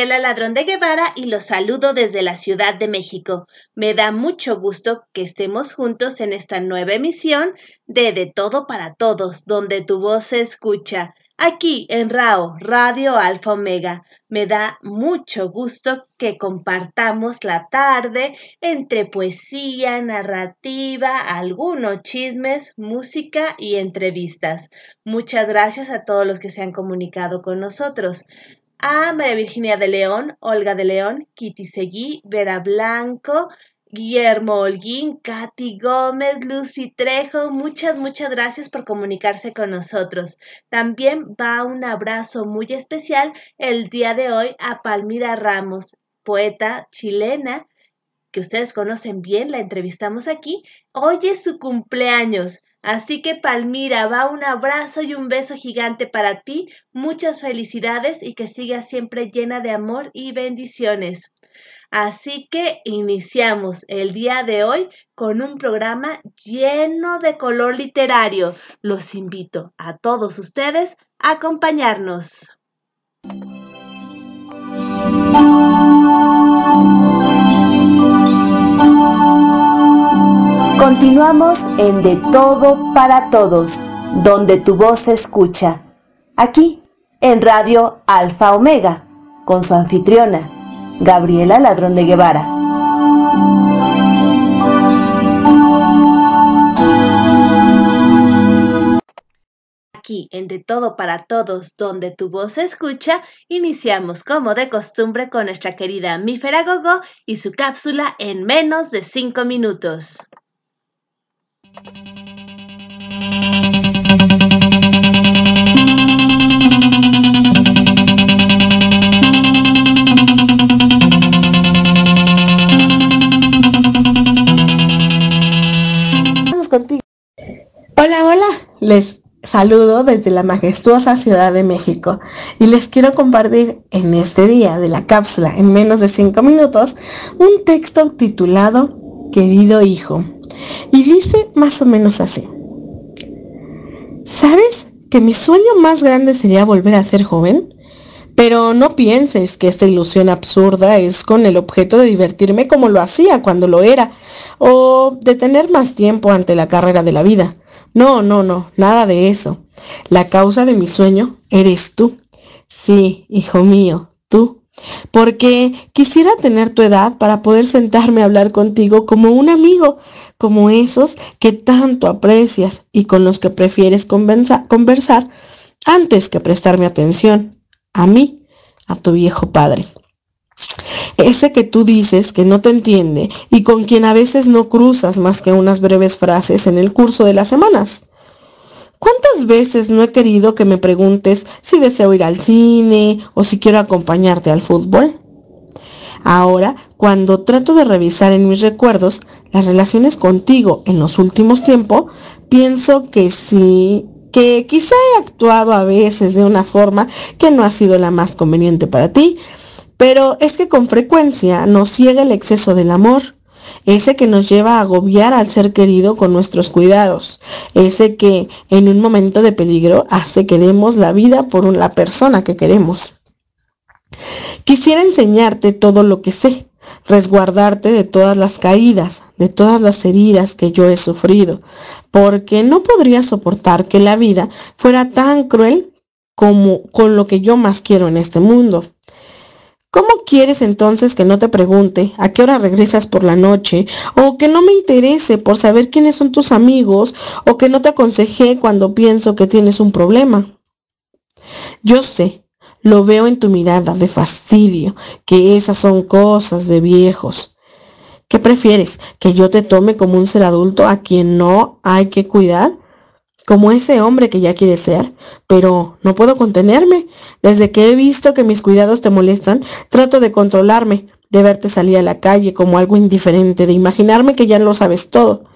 Gabriela Ladrón de Guevara y los saludo desde la Ciudad de México. Me da mucho gusto que estemos juntos en esta nueva emisión de De Todo para Todos, donde tu voz se escucha. Aquí en RAO, Radio Alfa Omega. Me da mucho gusto que compartamos la tarde entre poesía, narrativa, algunos chismes, música y entrevistas. Muchas gracias a todos los que se han comunicado con nosotros a María Virginia de León, Olga de León, Kitty Seguí, Vera Blanco, Guillermo Holguín, Katy Gómez, Lucy Trejo, muchas, muchas gracias por comunicarse con nosotros. También va un abrazo muy especial el día de hoy a Palmira Ramos, poeta chilena, que ustedes conocen bien, la entrevistamos aquí. Hoy es su cumpleaños. Así que Palmira, va un abrazo y un beso gigante para ti, muchas felicidades y que sigas siempre llena de amor y bendiciones. Así que iniciamos el día de hoy con un programa lleno de color literario. Los invito a todos ustedes a acompañarnos. Continuamos en De Todo para Todos, donde tu voz se escucha. Aquí, en Radio Alfa Omega, con su anfitriona, Gabriela Ladrón de Guevara. Aquí en De Todo para Todos, donde tu voz se escucha, iniciamos como de costumbre con nuestra querida Mífera Gogo y su cápsula en menos de 5 minutos. Hola, hola. Les saludo desde la majestuosa Ciudad de México y les quiero compartir en este día de la cápsula en menos de 5 minutos un texto titulado Querido hijo y dice más o menos así. ¿Sabes que mi sueño más grande sería volver a ser joven? Pero no pienses que esta ilusión absurda es con el objeto de divertirme como lo hacía cuando lo era, o de tener más tiempo ante la carrera de la vida. No, no, no, nada de eso. La causa de mi sueño eres tú. Sí, hijo mío, tú porque quisiera tener tu edad para poder sentarme a hablar contigo como un amigo, como esos que tanto aprecias y con los que prefieres conversar antes que prestarme atención a mí, a tu viejo padre. Ese que tú dices que no te entiende y con quien a veces no cruzas más que unas breves frases en el curso de las semanas. ¿Cuántas veces no he querido que me preguntes si deseo ir al cine o si quiero acompañarte al fútbol? Ahora, cuando trato de revisar en mis recuerdos las relaciones contigo en los últimos tiempos, pienso que sí, que quizá he actuado a veces de una forma que no ha sido la más conveniente para ti, pero es que con frecuencia nos ciega el exceso del amor ese que nos lleva a agobiar al ser querido con nuestros cuidados, ese que en un momento de peligro hace que demos la vida por la persona que queremos. Quisiera enseñarte todo lo que sé, resguardarte de todas las caídas, de todas las heridas que yo he sufrido, porque no podría soportar que la vida fuera tan cruel como con lo que yo más quiero en este mundo. ¿Cómo quieres entonces que no te pregunte a qué hora regresas por la noche? O que no me interese por saber quiénes son tus amigos? O que no te aconsejé cuando pienso que tienes un problema. Yo sé, lo veo en tu mirada de fastidio, que esas son cosas de viejos. ¿Qué prefieres? ¿Que yo te tome como un ser adulto a quien no hay que cuidar? Como ese hombre que ya quiere ser, pero no puedo contenerme. Desde que he visto que mis cuidados te molestan, trato de controlarme, de verte salir a la calle como algo indiferente, de imaginarme que ya lo sabes todo.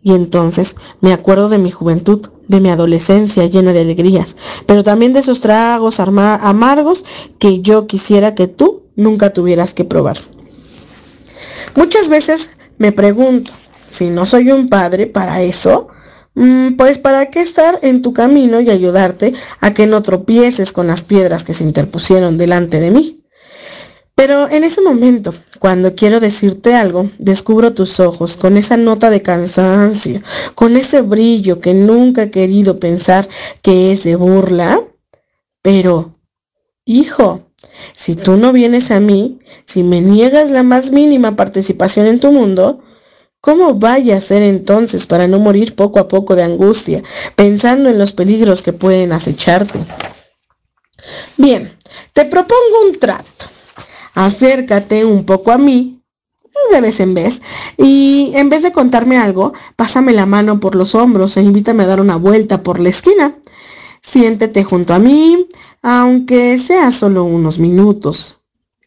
Y entonces me acuerdo de mi juventud, de mi adolescencia llena de alegrías, pero también de esos tragos amargos que yo quisiera que tú nunca tuvieras que probar. Muchas veces me pregunto, si no soy un padre para eso, pues para qué estar en tu camino y ayudarte a que no tropieces con las piedras que se interpusieron delante de mí. Pero en ese momento, cuando quiero decirte algo, descubro tus ojos con esa nota de cansancio, con ese brillo que nunca he querido pensar que es de burla. Pero, hijo, si tú no vienes a mí, si me niegas la más mínima participación en tu mundo, ¿Cómo vaya a ser entonces para no morir poco a poco de angustia, pensando en los peligros que pueden acecharte? Bien, te propongo un trato. Acércate un poco a mí, de vez en vez, y en vez de contarme algo, pásame la mano por los hombros e invítame a dar una vuelta por la esquina. Siéntete junto a mí, aunque sea solo unos minutos,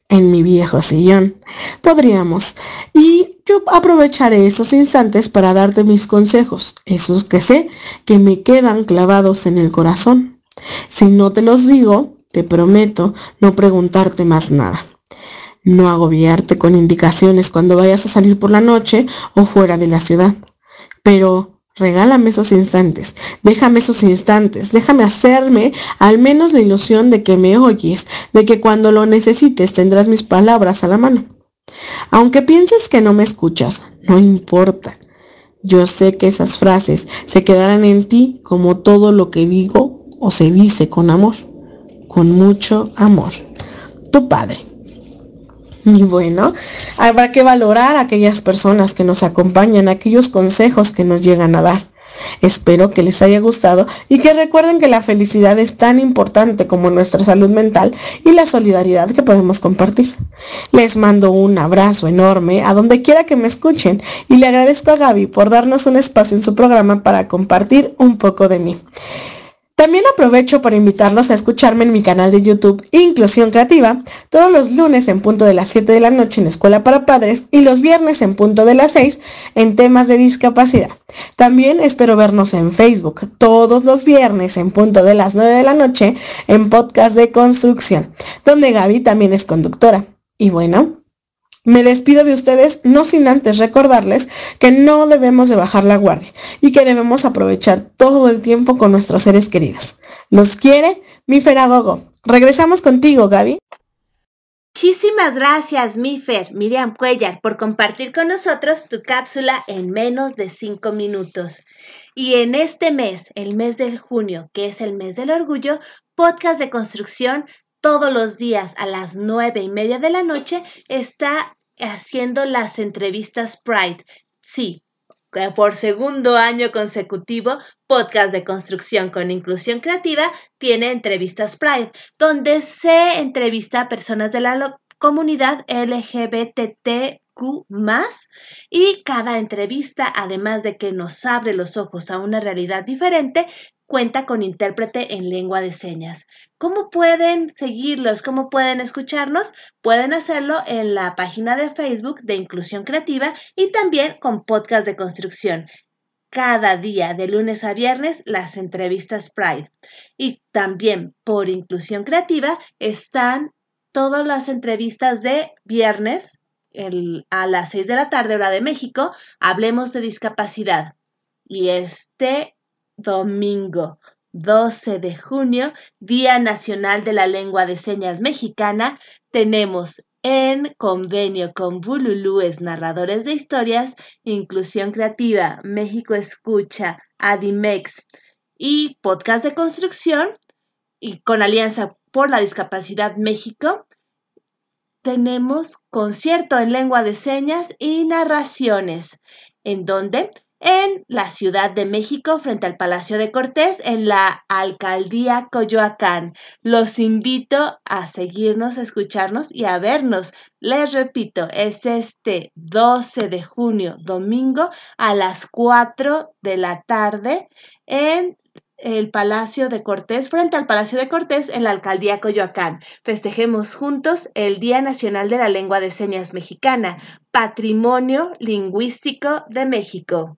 en mi viejo sillón. Podríamos. Y yo aprovecharé esos instantes para darte mis consejos, esos que sé que me quedan clavados en el corazón. Si no te los digo, te prometo no preguntarte más nada. No agobiarte con indicaciones cuando vayas a salir por la noche o fuera de la ciudad. Pero regálame esos instantes, déjame esos instantes, déjame hacerme al menos la ilusión de que me oyes, de que cuando lo necesites tendrás mis palabras a la mano. Aunque pienses que no me escuchas, no importa. Yo sé que esas frases se quedarán en ti como todo lo que digo o se dice con amor, con mucho amor. Tu padre. Y bueno, habrá que valorar a aquellas personas que nos acompañan, aquellos consejos que nos llegan a dar. Espero que les haya gustado y que recuerden que la felicidad es tan importante como nuestra salud mental y la solidaridad que podemos compartir. Les mando un abrazo enorme a donde quiera que me escuchen y le agradezco a Gaby por darnos un espacio en su programa para compartir un poco de mí. También aprovecho para invitarlos a escucharme en mi canal de YouTube Inclusión Creativa todos los lunes en punto de las 7 de la noche en Escuela para Padres y los viernes en punto de las 6 en temas de discapacidad. También espero vernos en Facebook todos los viernes en punto de las 9 de la noche en Podcast de Construcción, donde Gaby también es conductora. Y bueno, me despido de ustedes no sin antes recordarles que no debemos de bajar la guardia y que debemos aprovechar todo el tiempo con nuestros seres queridos. Los quiere mi Feragogo. Regresamos contigo, Gaby. Muchísimas gracias, Mifer, Miriam Cuellar, por compartir con nosotros tu cápsula en menos de cinco minutos. Y en este mes, el mes del junio, que es el mes del orgullo, podcast de construcción todos los días a las nueve y media de la noche está haciendo las entrevistas Pride. Sí, por segundo año consecutivo, Podcast de Construcción con Inclusión Creativa tiene entrevistas Pride, donde se entrevista a personas de la comunidad LGBTQ y cada entrevista, además de que nos abre los ojos a una realidad diferente, cuenta con intérprete en lengua de señas. ¿Cómo pueden seguirlos? ¿Cómo pueden escucharnos? Pueden hacerlo en la página de Facebook de Inclusión Creativa y también con podcast de construcción. Cada día, de lunes a viernes, las entrevistas Pride. Y también por Inclusión Creativa están todas las entrevistas de viernes a las 6 de la tarde, hora de México. Hablemos de discapacidad. Y este domingo 12 de junio, Día Nacional de la Lengua de Señas Mexicana, tenemos en convenio con Bululúes Narradores de Historias, Inclusión Creativa, México Escucha, Adimex y Podcast de Construcción, y con Alianza por la Discapacidad México, tenemos concierto en lengua de señas y narraciones, en donde en la Ciudad de México, frente al Palacio de Cortés, en la Alcaldía Coyoacán. Los invito a seguirnos, a escucharnos y a vernos. Les repito, es este 12 de junio, domingo, a las 4 de la tarde en el Palacio de Cortés, frente al Palacio de Cortés en la Alcaldía Coyoacán. Festejemos juntos el Día Nacional de la Lengua de Señas Mexicana, Patrimonio Lingüístico de México.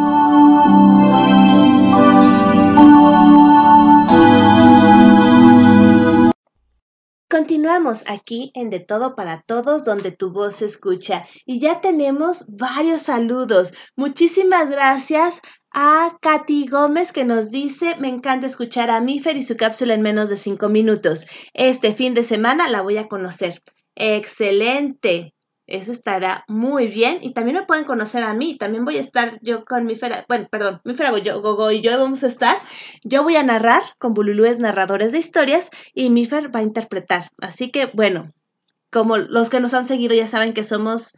Continuamos aquí en De Todo para Todos, donde tu voz se escucha. Y ya tenemos varios saludos. Muchísimas gracias a Katy Gómez que nos dice, me encanta escuchar a Mifer y su cápsula en menos de cinco minutos. Este fin de semana la voy a conocer. Excelente. Eso estará muy bien. Y también me pueden conocer a mí. También voy a estar yo con mi Fera. Bueno, perdón, mi Fera Gogo y yo vamos a estar. Yo voy a narrar con Bululúes narradores de historias y mi Fer va a interpretar. Así que, bueno, como los que nos han seguido ya saben que somos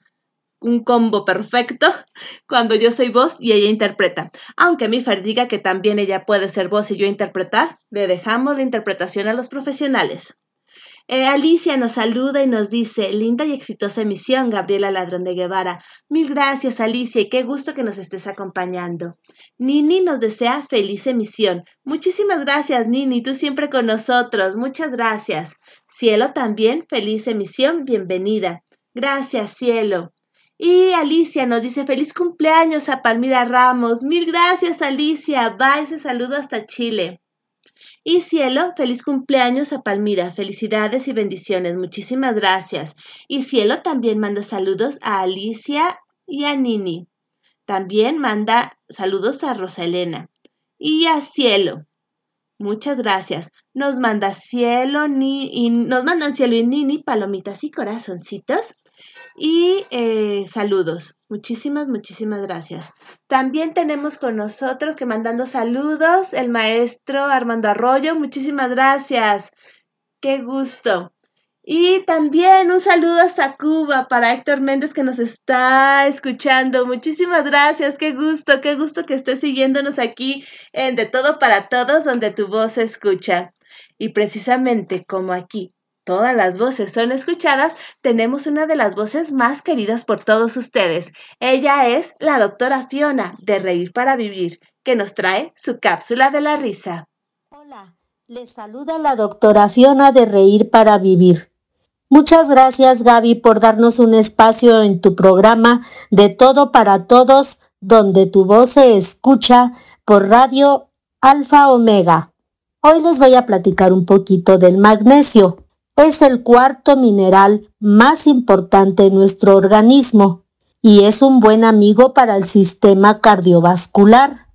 un combo perfecto cuando yo soy voz y ella interpreta. Aunque mi Fer diga que también ella puede ser voz y yo interpretar, le dejamos la interpretación a los profesionales. Eh, Alicia nos saluda y nos dice, linda y exitosa emisión, Gabriela Ladrón de Guevara. Mil gracias, Alicia, y qué gusto que nos estés acompañando. Nini nos desea feliz emisión. Muchísimas gracias, Nini, tú siempre con nosotros. Muchas gracias. Cielo también, feliz emisión, bienvenida. Gracias, Cielo. Y Alicia nos dice feliz cumpleaños a Palmira Ramos. Mil gracias, Alicia. Va ese saludo hasta Chile. Y Cielo, feliz cumpleaños a Palmira. Felicidades y bendiciones. Muchísimas gracias. Y Cielo también manda saludos a Alicia y a Nini. También manda saludos a Rosa Elena. Y a Cielo. Muchas gracias. Nos manda Cielo ni, y nos mandan Cielo y Nini palomitas y corazoncitos y eh, saludos. Muchísimas, muchísimas gracias. También tenemos con nosotros que mandando saludos el maestro Armando Arroyo. Muchísimas gracias. Qué gusto. Y también un saludo hasta Cuba para Héctor Méndez que nos está escuchando. Muchísimas gracias, qué gusto, qué gusto que estés siguiéndonos aquí en De Todo para Todos, donde tu voz se escucha. Y precisamente como aquí todas las voces son escuchadas, tenemos una de las voces más queridas por todos ustedes. Ella es la doctora Fiona de Reír para Vivir, que nos trae su cápsula de la risa. Hola, les saluda la doctora Fiona de Reír para Vivir. Muchas gracias Gaby por darnos un espacio en tu programa de Todo para Todos, donde tu voz se escucha por Radio Alfa Omega. Hoy les voy a platicar un poquito del magnesio es el cuarto mineral más importante en nuestro organismo y es un buen amigo para el sistema cardiovascular.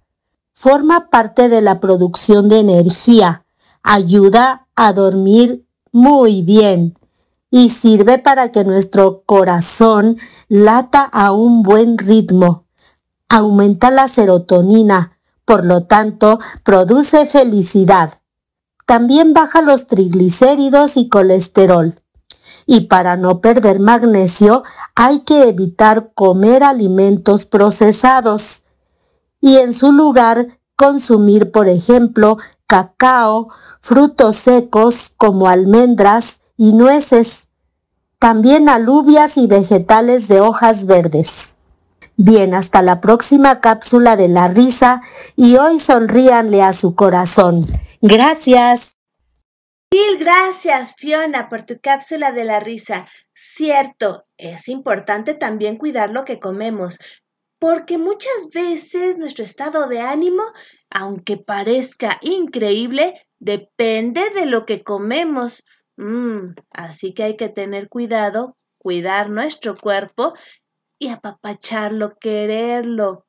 Forma parte de la producción de energía, ayuda a dormir muy bien y sirve para que nuestro corazón lata a un buen ritmo. Aumenta la serotonina, por lo tanto, produce felicidad también baja los triglicéridos y colesterol. Y para no perder magnesio hay que evitar comer alimentos procesados y en su lugar consumir, por ejemplo, cacao, frutos secos como almendras y nueces, también alubias y vegetales de hojas verdes. Bien, hasta la próxima cápsula de la risa y hoy sonríanle a su corazón. Gracias. Mil gracias, Fiona, por tu cápsula de la risa. Cierto, es importante también cuidar lo que comemos, porque muchas veces nuestro estado de ánimo, aunque parezca increíble, depende de lo que comemos. Mm, así que hay que tener cuidado, cuidar nuestro cuerpo y apapacharlo, quererlo.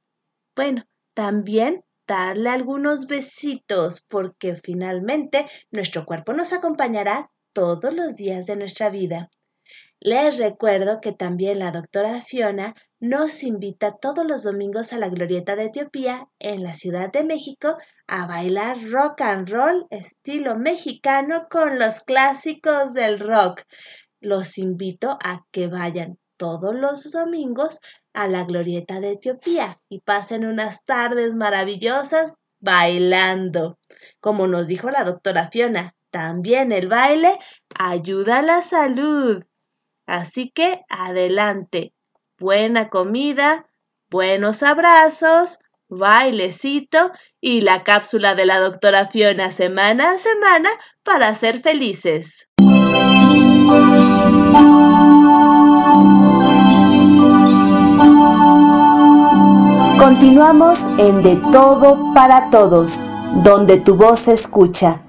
Bueno, también darle algunos besitos porque finalmente nuestro cuerpo nos acompañará todos los días de nuestra vida. Les recuerdo que también la doctora Fiona nos invita todos los domingos a la Glorieta de Etiopía en la Ciudad de México a bailar rock and roll estilo mexicano con los clásicos del rock. Los invito a que vayan todos los domingos a la glorieta de Etiopía y pasen unas tardes maravillosas bailando. Como nos dijo la doctora Fiona, también el baile ayuda a la salud. Así que adelante. Buena comida, buenos abrazos, bailecito y la cápsula de la doctora Fiona semana a semana para ser felices. Continuamos en De Todo para Todos, donde tu voz se escucha.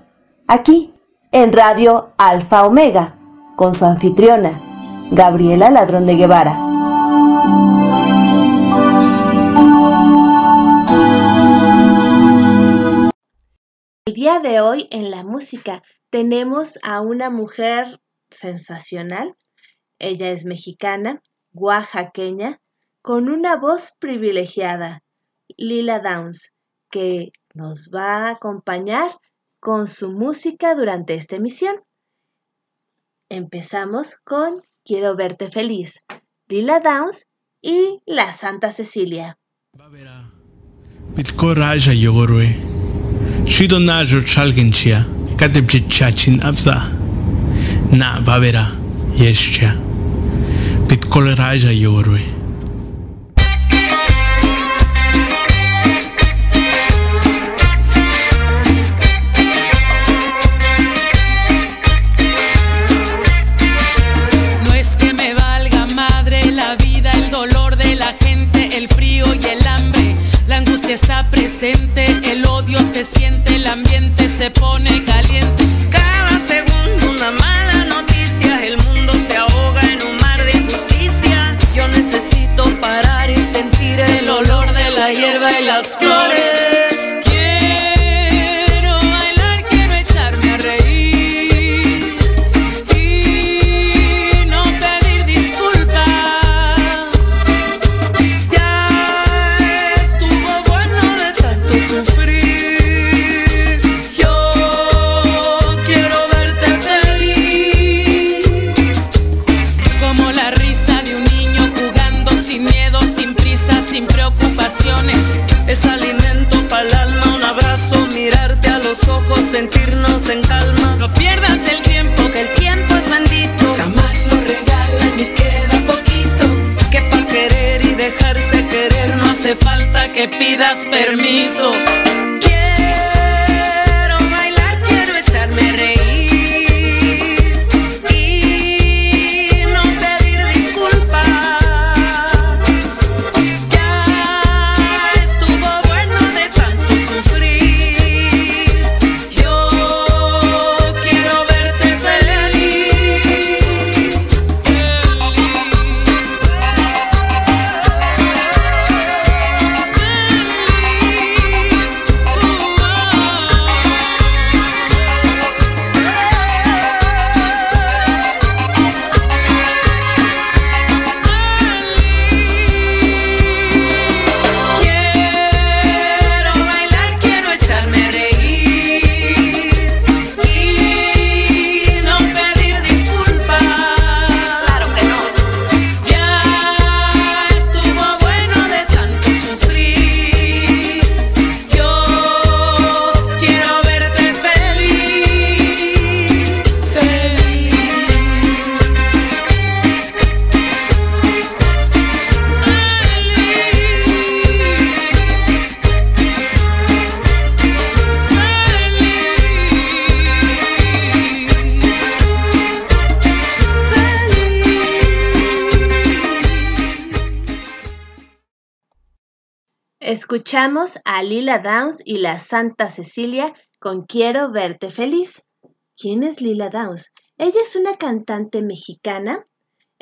Aquí, en Radio Alfa Omega, con su anfitriona, Gabriela Ladrón de Guevara. El día de hoy en la música tenemos a una mujer sensacional. Ella es mexicana, oaxaqueña, con una voz privilegiada, Lila Downs, que nos va a acompañar con su música durante esta emisión. Empezamos con Quiero verte feliz, Lila Downs y la Santa Cecilia. Na Yorwe está presente, el odio se siente, el ambiente se pone caliente. Cada segundo una mala noticia, el mundo se ahoga en un mar de injusticia. Yo necesito parar y sentir el olor de la hierba y las flores. Falta que pidas permiso. Escuchamos a Lila Downs y la Santa Cecilia con Quiero verte feliz. ¿Quién es Lila Downs? Ella es una cantante mexicana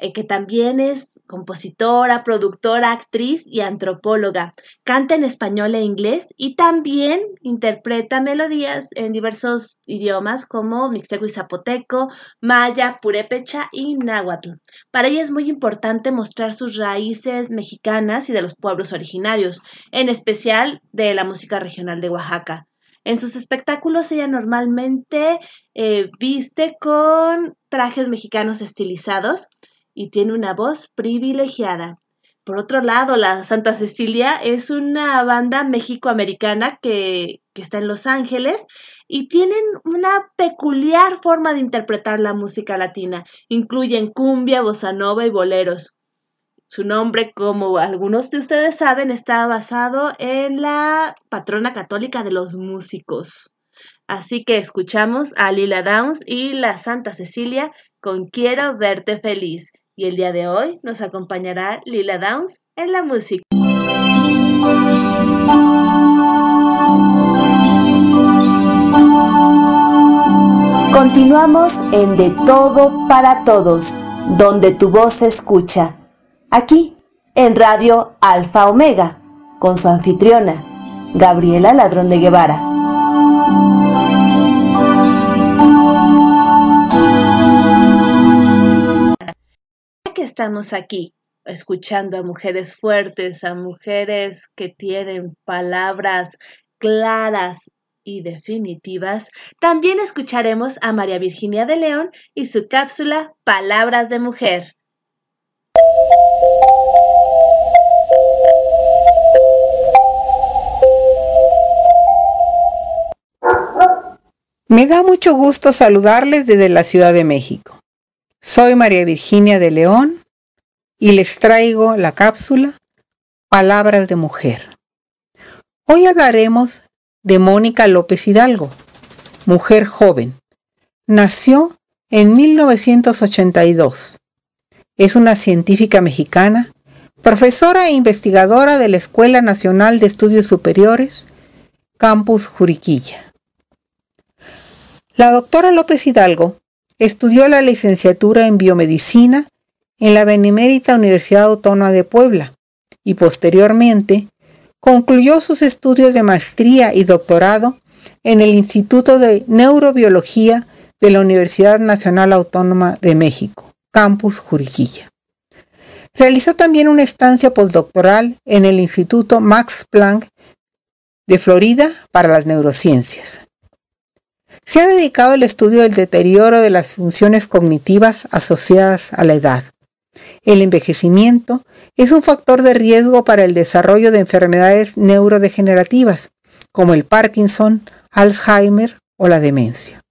eh, que también es compositora, productora, actriz y antropóloga. Canta en español e inglés y también interpreta melodías en diversos idiomas como mixteco y zapoteco, maya, purépecha y náhuatl. Para ella es muy importante mostrar sus raíces mexicanas y de los pueblos originarios, en especial de la música regional de Oaxaca. En sus espectáculos ella normalmente eh, viste con trajes mexicanos estilizados y tiene una voz privilegiada. Por otro lado, la Santa Cecilia es una banda mexicoamericana que, que está en Los Ángeles y tienen una peculiar forma de interpretar la música latina. Incluyen cumbia, bossa nova y boleros. Su nombre, como algunos de ustedes saben, está basado en la patrona católica de los músicos. Así que escuchamos a Lila Downs y la Santa Cecilia con Quiero verte feliz y el día de hoy nos acompañará Lila Downs en la música. Continuamos en De Todo para Todos, donde tu voz se escucha. Aquí, en Radio Alfa Omega, con su anfitriona, Gabriela Ladrón de Guevara. Que estamos aquí, escuchando a mujeres fuertes, a mujeres que tienen palabras claras y definitivas, también escucharemos a María Virginia de León y su cápsula Palabras de Mujer. Me da mucho gusto saludarles desde la Ciudad de México. Soy María Virginia de León y les traigo la cápsula Palabras de Mujer. Hoy hablaremos de Mónica López Hidalgo, mujer joven. Nació en 1982. Es una científica mexicana, profesora e investigadora de la Escuela Nacional de Estudios Superiores, Campus Juriquilla. La doctora López Hidalgo estudió la licenciatura en biomedicina en la Benemérita Universidad Autónoma de Puebla y posteriormente Concluyó sus estudios de maestría y doctorado en el Instituto de Neurobiología de la Universidad Nacional Autónoma de México, Campus Juriquilla. Realizó también una estancia postdoctoral en el Instituto Max Planck de Florida para las neurociencias. Se ha dedicado al estudio del deterioro de las funciones cognitivas asociadas a la edad, el envejecimiento es un factor de riesgo para el desarrollo de enfermedades neurodegenerativas, como el Parkinson, Alzheimer o la demencia.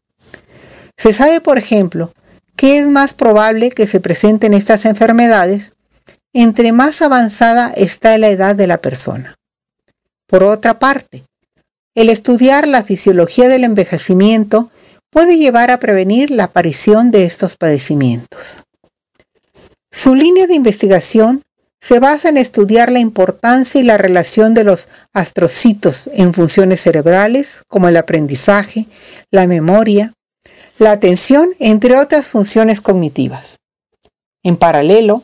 Se sabe, por ejemplo, que es más probable que se presenten estas enfermedades entre más avanzada está la edad de la persona. Por otra parte, el estudiar la fisiología del envejecimiento puede llevar a prevenir la aparición de estos padecimientos. Su línea de investigación se basa en estudiar la importancia y la relación de los astrocitos en funciones cerebrales como el aprendizaje, la memoria, la atención, entre otras funciones cognitivas. En paralelo,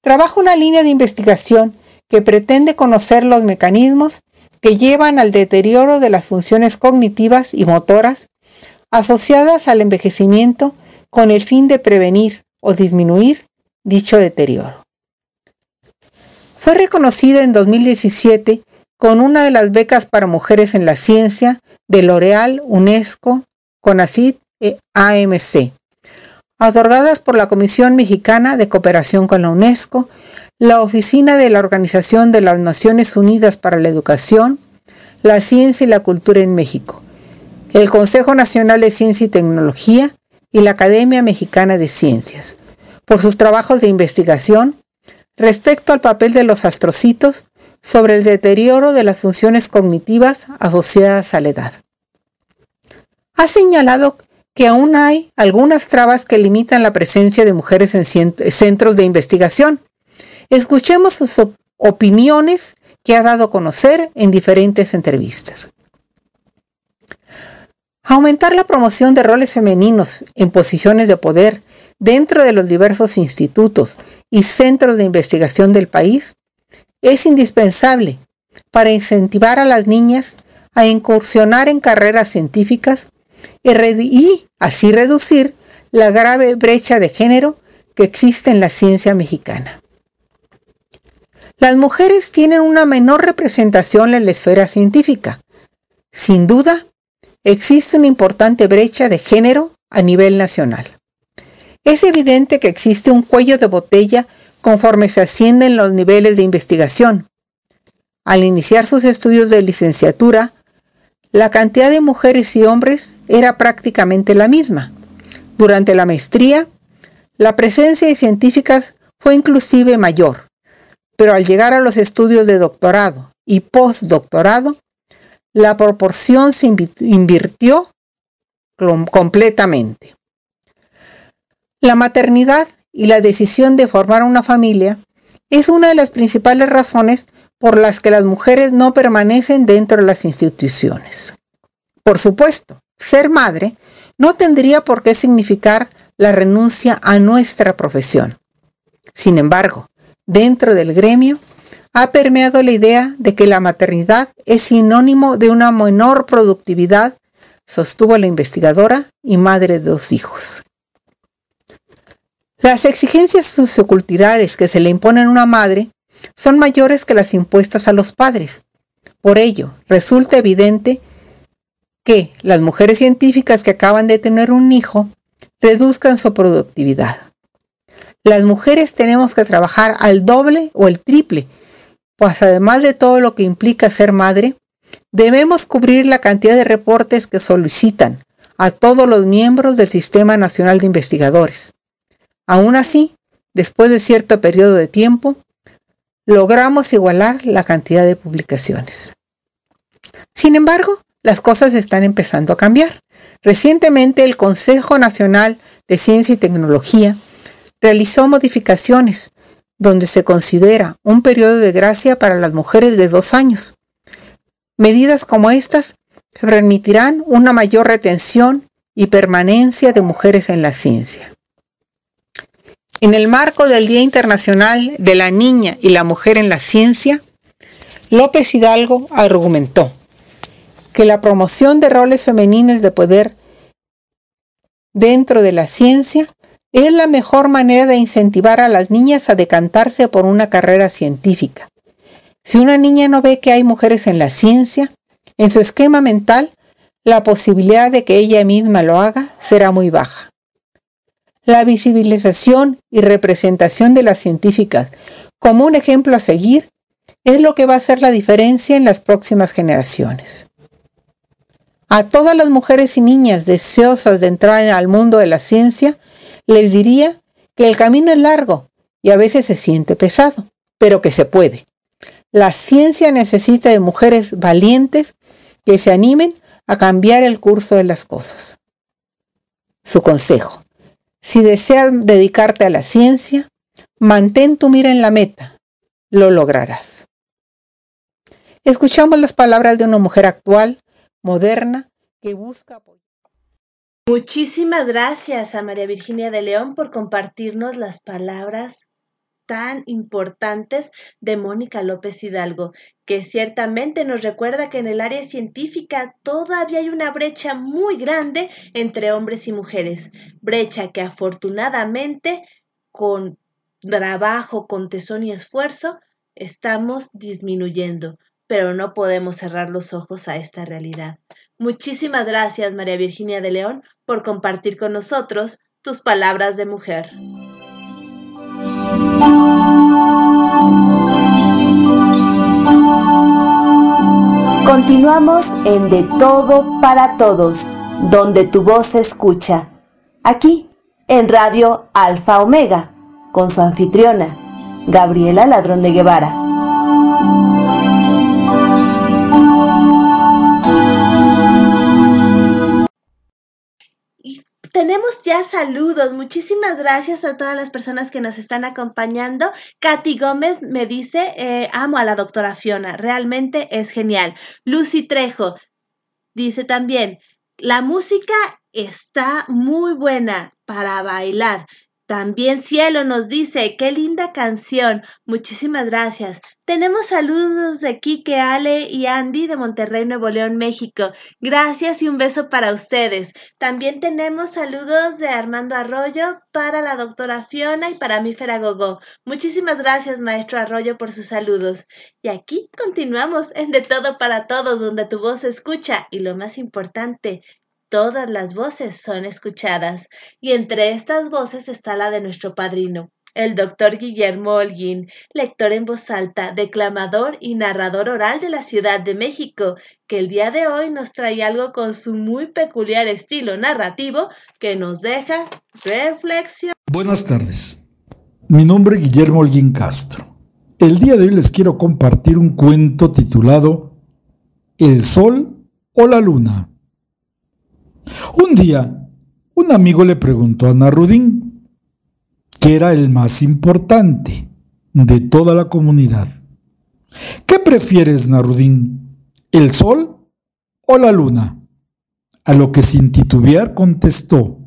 trabaja una línea de investigación que pretende conocer los mecanismos que llevan al deterioro de las funciones cognitivas y motoras asociadas al envejecimiento con el fin de prevenir o disminuir dicho deterioro. Fue reconocida en 2017 con una de las becas para mujeres en la ciencia de L'Oreal, UNESCO, CONACYT e AMC, otorgadas por la Comisión Mexicana de Cooperación con la UNESCO, la Oficina de la Organización de las Naciones Unidas para la Educación, la Ciencia y la Cultura en México, el Consejo Nacional de Ciencia y Tecnología y la Academia Mexicana de Ciencias por sus trabajos de investigación respecto al papel de los astrocitos sobre el deterioro de las funciones cognitivas asociadas a la edad. Ha señalado que aún hay algunas trabas que limitan la presencia de mujeres en centros de investigación. Escuchemos sus opiniones que ha dado a conocer en diferentes entrevistas. Aumentar la promoción de roles femeninos en posiciones de poder dentro de los diversos institutos y centros de investigación del país es indispensable para incentivar a las niñas a incursionar en carreras científicas y, así reducir la grave brecha de género que existe en la ciencia mexicana. Las mujeres tienen una menor representación en la esfera científica. Sin duda, existe una importante brecha de género a nivel nacional. Es evidente que existe un cuello de botella conforme se ascienden los niveles de investigación. Al iniciar sus estudios de licenciatura, la cantidad de mujeres y hombres era prácticamente la misma. Durante la maestría, la presencia de científicas fue inclusive mayor, pero al llegar a los estudios de doctorado y postdoctorado, la proporción se invirtió completamente. La maternidad y la decisión de formar una familia es una de las principales razones por las que las mujeres no permanecen dentro de las instituciones. Por supuesto, ser madre no tendría por qué significar la renuncia a nuestra profesión. Sin embargo, dentro del gremio ha permeado la idea de que la maternidad es sinónimo de una menor productividad, sostuvo la investigadora y madre de dos hijos. Las exigencias socioculturales que se le imponen a una madre son mayores que las impuestas a los padres. Por ello, resulta evidente que las mujeres científicas que acaban de tener un hijo reduzcan su productividad. Las mujeres tenemos que trabajar al doble o el triple pues además de todo lo que implica ser madre, debemos cubrir la cantidad de reportes que solicitan a todos los miembros del Sistema Nacional de Investigadores. Aún así, después de cierto periodo de tiempo, logramos igualar la cantidad de publicaciones. Sin embargo, las cosas están empezando a cambiar. Recientemente el Consejo Nacional de Ciencia y Tecnología realizó modificaciones donde se considera un periodo de gracia para las mujeres de dos años. Medidas como estas permitirán una mayor retención y permanencia de mujeres en la ciencia. En el marco del Día Internacional de la Niña y la Mujer en la Ciencia, López Hidalgo argumentó que la promoción de roles femeninos de poder dentro de la ciencia es la mejor manera de incentivar a las niñas a decantarse por una carrera científica. Si una niña no ve que hay mujeres en la ciencia, en su esquema mental, la posibilidad de que ella misma lo haga será muy baja. La visibilización y representación de las científicas como un ejemplo a seguir es lo que va a hacer la diferencia en las próximas generaciones. A todas las mujeres y niñas deseosas de entrar al mundo de la ciencia, les diría que el camino es largo y a veces se siente pesado, pero que se puede. La ciencia necesita de mujeres valientes que se animen a cambiar el curso de las cosas. Su consejo. Si deseas dedicarte a la ciencia, mantén tu mira en la meta. Lo lograrás. Escuchamos las palabras de una mujer actual, moderna, que busca apoyar. Muchísimas gracias a María Virginia de León por compartirnos las palabras tan importantes de Mónica López Hidalgo, que ciertamente nos recuerda que en el área científica todavía hay una brecha muy grande entre hombres y mujeres, brecha que afortunadamente con trabajo, con tesón y esfuerzo estamos disminuyendo, pero no podemos cerrar los ojos a esta realidad. Muchísimas gracias, María Virginia de León, por compartir con nosotros tus palabras de mujer. Continuamos en De Todo para Todos, donde tu voz se escucha. Aquí, en Radio Alfa Omega, con su anfitriona, Gabriela Ladrón de Guevara. Tenemos ya saludos. Muchísimas gracias a todas las personas que nos están acompañando. Katy Gómez me dice, eh, amo a la doctora Fiona, realmente es genial. Lucy Trejo dice también, la música está muy buena para bailar. También Cielo nos dice, qué linda canción. Muchísimas gracias. Tenemos saludos de Kike, Ale y Andy de Monterrey, Nuevo León, México. Gracias y un beso para ustedes. También tenemos saludos de Armando Arroyo para la doctora Fiona y para mí Feragogó. Muchísimas gracias, maestro Arroyo, por sus saludos. Y aquí continuamos en De Todo para Todos, donde tu voz se escucha y lo más importante, todas las voces son escuchadas, y entre estas voces está la de nuestro padrino, el doctor Guillermo Holguín, lector en voz alta, declamador y narrador oral de la Ciudad de México, que el día de hoy nos trae algo con su muy peculiar estilo narrativo que nos deja reflexión. Buenas tardes. Mi nombre es Guillermo Holguín Castro. El día de hoy les quiero compartir un cuento titulado El Sol o la Luna un día, un amigo le preguntó a Narudín, que era el más importante de toda la comunidad. ¿Qué prefieres, Narudín? ¿El sol o la luna? A lo que sin titubear contestó,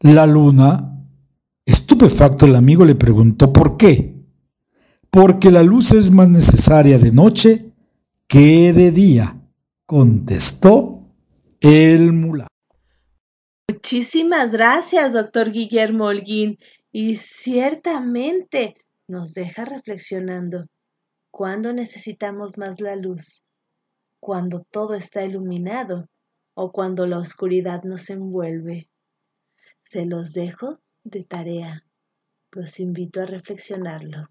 la luna. Estupefacto el amigo le preguntó por qué. Porque la luz es más necesaria de noche que de día, contestó el mula. Muchísimas gracias, doctor Guillermo Holguín. Y ciertamente nos deja reflexionando. ¿Cuándo necesitamos más la luz? ¿Cuando todo está iluminado o cuando la oscuridad nos envuelve? Se los dejo de tarea. Los invito a reflexionarlo.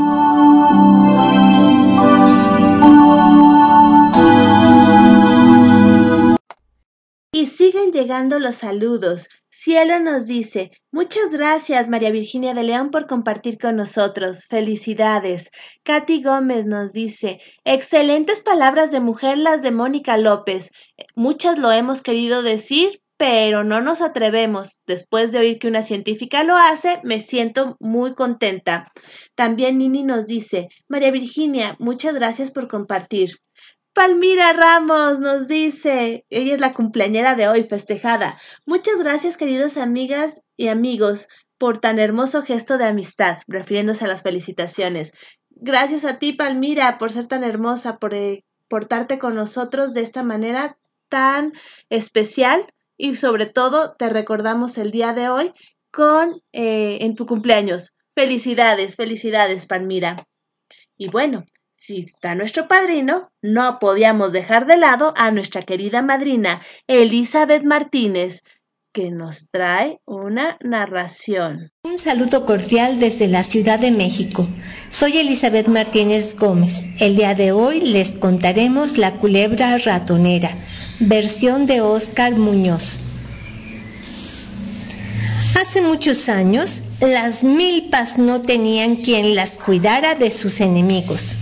Y siguen llegando los saludos. Cielo nos dice, muchas gracias María Virginia de León por compartir con nosotros. Felicidades. Katy Gómez nos dice, excelentes palabras de mujer las de Mónica López. Muchas lo hemos querido decir, pero no nos atrevemos. Después de oír que una científica lo hace, me siento muy contenta. También Nini nos dice, María Virginia, muchas gracias por compartir. Palmira Ramos nos dice, ella es la cumpleañera de hoy, festejada. Muchas gracias, queridas amigas y amigos, por tan hermoso gesto de amistad, refiriéndose a las felicitaciones. Gracias a ti, Palmira, por ser tan hermosa, por eh, portarte con nosotros de esta manera tan especial y sobre todo te recordamos el día de hoy con eh, en tu cumpleaños. Felicidades, felicidades, Palmira. Y bueno, si está nuestro padrino, no podíamos dejar de lado a nuestra querida madrina Elizabeth Martínez, que nos trae una narración. Un saludo cordial desde la Ciudad de México. Soy Elizabeth Martínez Gómez. El día de hoy les contaremos La culebra ratonera, versión de Óscar Muñoz. Hace muchos años, las milpas no tenían quien las cuidara de sus enemigos.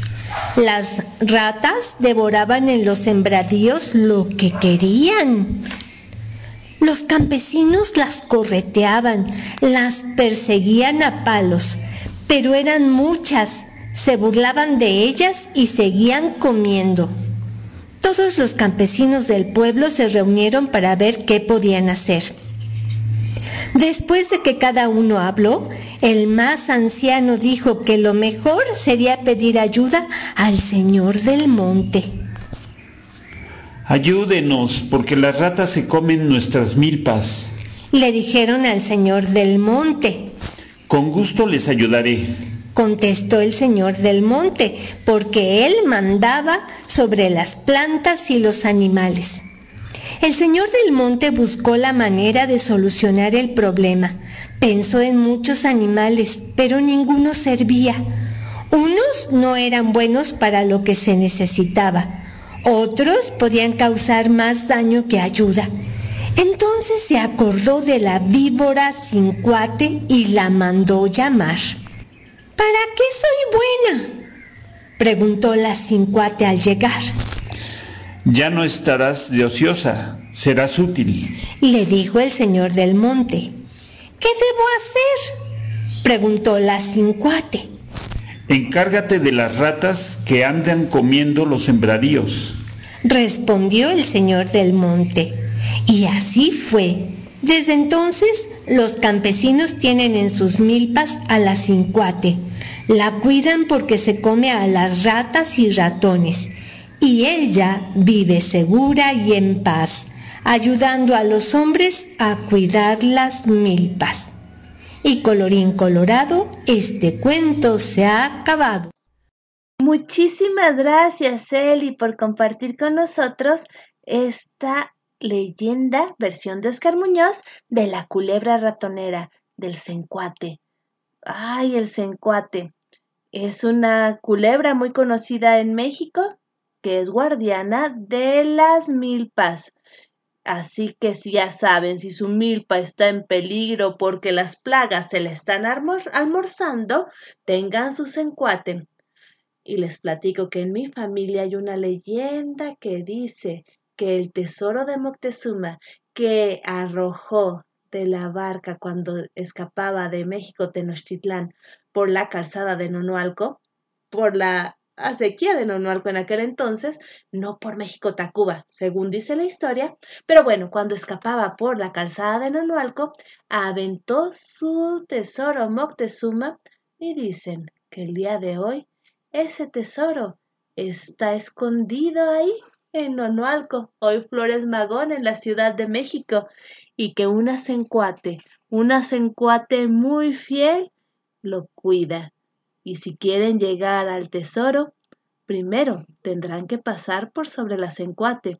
Las ratas devoraban en los sembradíos lo que querían. Los campesinos las correteaban, las perseguían a palos, pero eran muchas, se burlaban de ellas y seguían comiendo. Todos los campesinos del pueblo se reunieron para ver qué podían hacer. Después de que cada uno habló, el más anciano dijo que lo mejor sería pedir ayuda al Señor del Monte. Ayúdenos, porque las ratas se comen nuestras milpas. Le dijeron al Señor del Monte. Con gusto les ayudaré. Contestó el Señor del Monte, porque Él mandaba sobre las plantas y los animales. El Señor del Monte buscó la manera de solucionar el problema. Pensó en muchos animales, pero ninguno servía. Unos no eran buenos para lo que se necesitaba. Otros podían causar más daño que ayuda. Entonces se acordó de la víbora sin cuate y la mandó llamar. ¿Para qué soy buena? preguntó la sin cuate al llegar. Ya no estarás de ociosa, serás útil. Le dijo el señor del monte. ¿Qué debo hacer? preguntó la cincuate. Encárgate de las ratas que andan comiendo los sembradíos. Respondió el señor del monte. Y así fue. Desde entonces los campesinos tienen en sus milpas a la cincuate. La cuidan porque se come a las ratas y ratones. Y ella vive segura y en paz ayudando a los hombres a cuidar las milpas. Y colorín colorado, este cuento se ha acabado. Muchísimas gracias, Eli, por compartir con nosotros esta leyenda, versión de Oscar Muñoz, de la culebra ratonera del Cencuate. Ay, el Cencuate. Es una culebra muy conocida en México que es guardiana de las milpas Así que si ya saben si su milpa está en peligro porque las plagas se le están almorzando, tengan su encuate. Y les platico que en mi familia hay una leyenda que dice que el tesoro de Moctezuma que arrojó de la barca cuando escapaba de México Tenochtitlán por la calzada de Nonualco, por la acequia de Nonualco en aquel entonces, no por México Tacuba, según dice la historia, pero bueno, cuando escapaba por la calzada de Nonualco, aventó su tesoro Moctezuma y dicen que el día de hoy ese tesoro está escondido ahí en Nonualco, hoy Flores Magón en la Ciudad de México, y que una sencuate, una sencuate muy fiel, lo cuida. Y si quieren llegar al tesoro, primero tendrán que pasar por sobre la sencuate.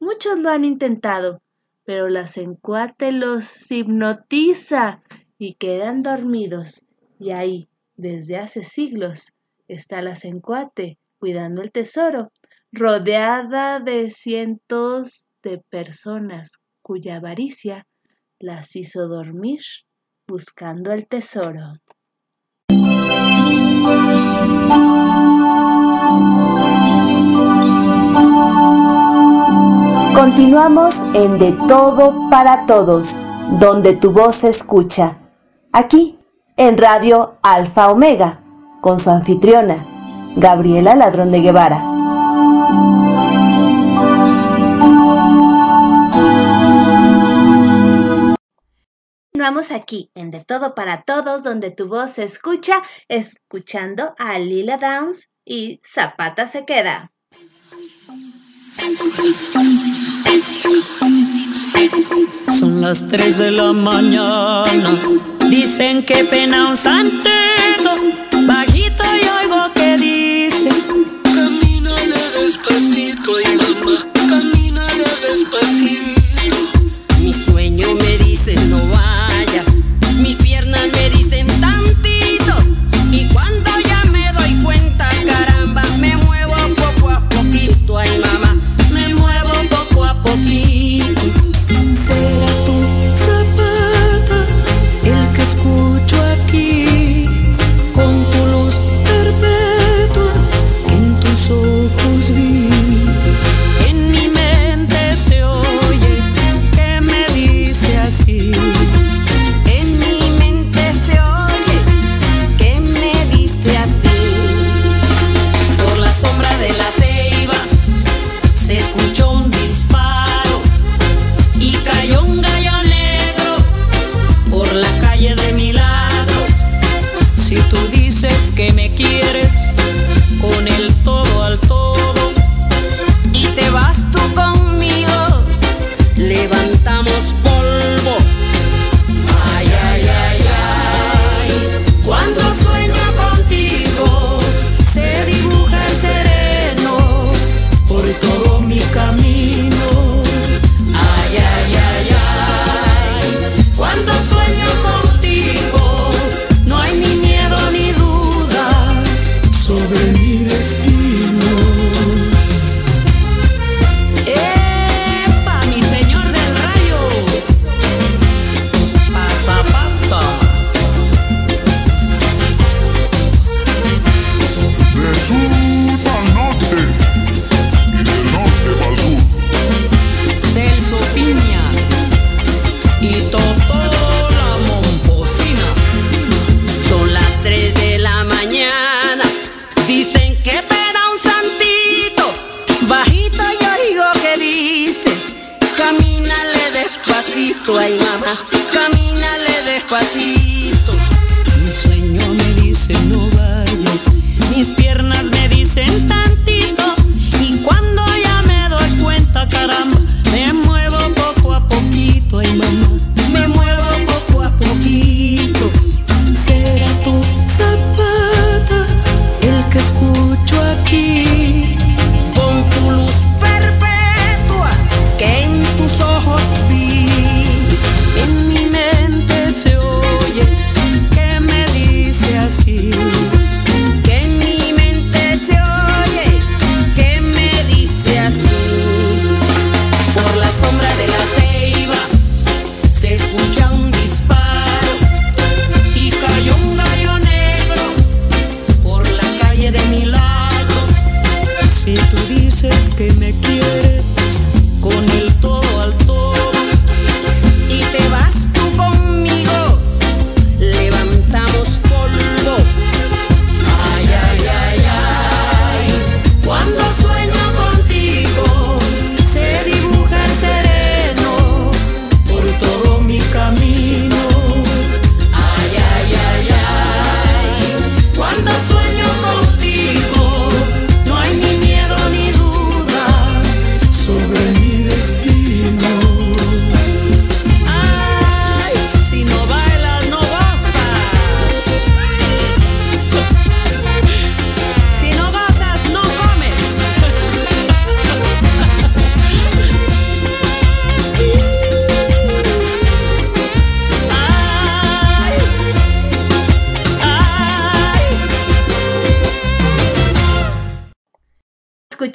Muchos lo han intentado, pero la sencuate los hipnotiza y quedan dormidos. Y ahí, desde hace siglos, está la sencuate cuidando el tesoro, rodeada de cientos de personas cuya avaricia las hizo dormir buscando el tesoro. Continuamos en De Todo para Todos, donde tu voz se escucha. Aquí, en Radio Alfa Omega, con su anfitriona, Gabriela Ladrón de Guevara. Continuamos aquí en De Todo para Todos, donde tu voz se escucha, escuchando a Lila Downs y Zapata se queda. Son las 3 de la mañana, dicen que pena un santero, bajito y oigo que dice, camínale despacito y mamá, camínale despacito. Mi sueño me dice no va me dicen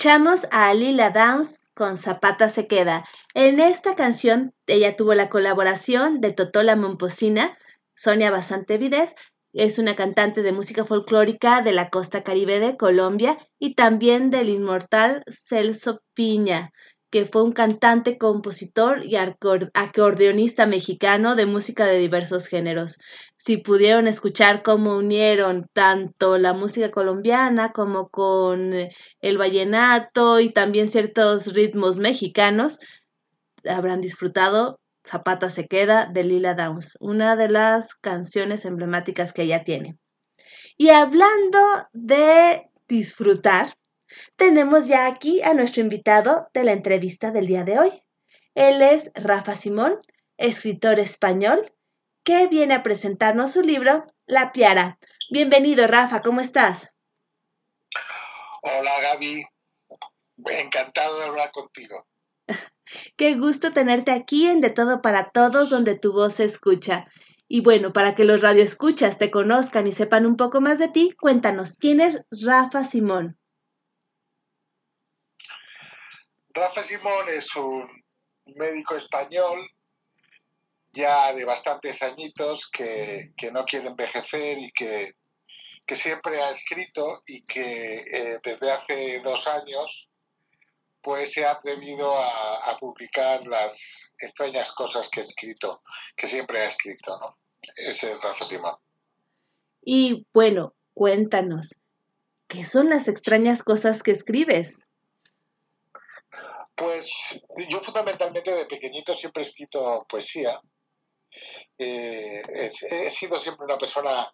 A Lila Downs con Zapata se queda. En esta canción ella tuvo la colaboración de Totola Momposina, Sonia Basante Vides, es una cantante de música folclórica de la costa caribe de Colombia y también del inmortal Celso Piña, que fue un cantante, compositor y acor- acordeonista mexicano de música de diversos géneros. Si pudieron escuchar cómo unieron tanto la música colombiana como con eh, el vallenato y también ciertos ritmos mexicanos, habrán disfrutado Zapata se queda de Lila Downs, una de las canciones emblemáticas que ella tiene. Y hablando de disfrutar, tenemos ya aquí a nuestro invitado de la entrevista del día de hoy. Él es Rafa Simón, escritor español, que viene a presentarnos su libro La Piara. Bienvenido, Rafa, ¿cómo estás? Hola Gaby, encantado de hablar contigo. Qué gusto tenerte aquí en De Todo para Todos, donde tu voz se escucha. Y bueno, para que los radioescuchas te conozcan y sepan un poco más de ti, cuéntanos, ¿quién es Rafa Simón? Rafa Simón es un médico español ya de bastantes añitos que, que no quiere envejecer y que, que siempre ha escrito y que eh, desde hace dos años pues se ha atrevido a, publicar las extrañas cosas que ha escrito, que siempre ha escrito, ¿no? Ese es Rafa Simón. Y bueno, cuéntanos, ¿qué son las extrañas cosas que escribes? Pues yo fundamentalmente de pequeñito siempre he escrito poesía. Eh, he, sido siempre una persona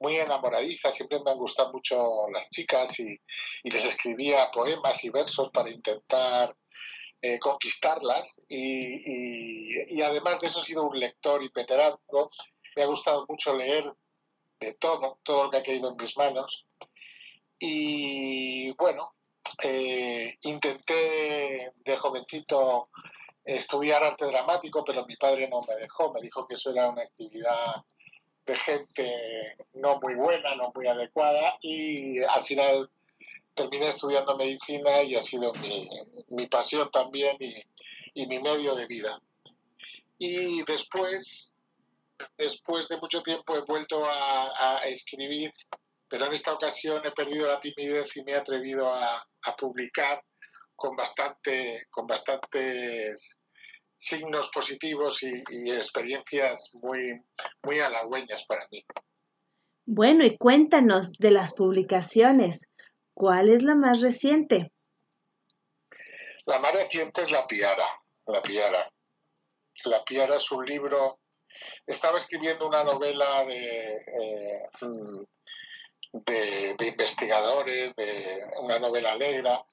muy enamoradiza, siempre me han gustado mucho las chicas y, les escribía poemas y versos para intentar eh, conquistarlas y, y, y, además de eso he sido un lector y veterano. Me ha gustado mucho leer de todo, todo lo que ha caído en mis manos. Y bueno, eh, intenté de jovencito estudiar arte dramático, pero mi padre no me dejó, me dijo que eso era una actividad de gente no muy buena, no muy adecuada, y al final terminé estudiando medicina y ha sido mi, mi pasión también y, y, mi medio de vida. Y después, después de mucho tiempo he vuelto a, a escribir, pero en esta ocasión he perdido la timidez y me he atrevido a, a publicar con, bastante, con bastantes signos positivos y, y, experiencias muy, muy halagüeñas para mí. Bueno, y cuéntanos de las publicaciones. ¿Cuál es la más reciente? La más reciente es La Piara. La Piara. La Piara es un libro. Estaba escribiendo una novela de, eh, de, investigadores, de una novela negra,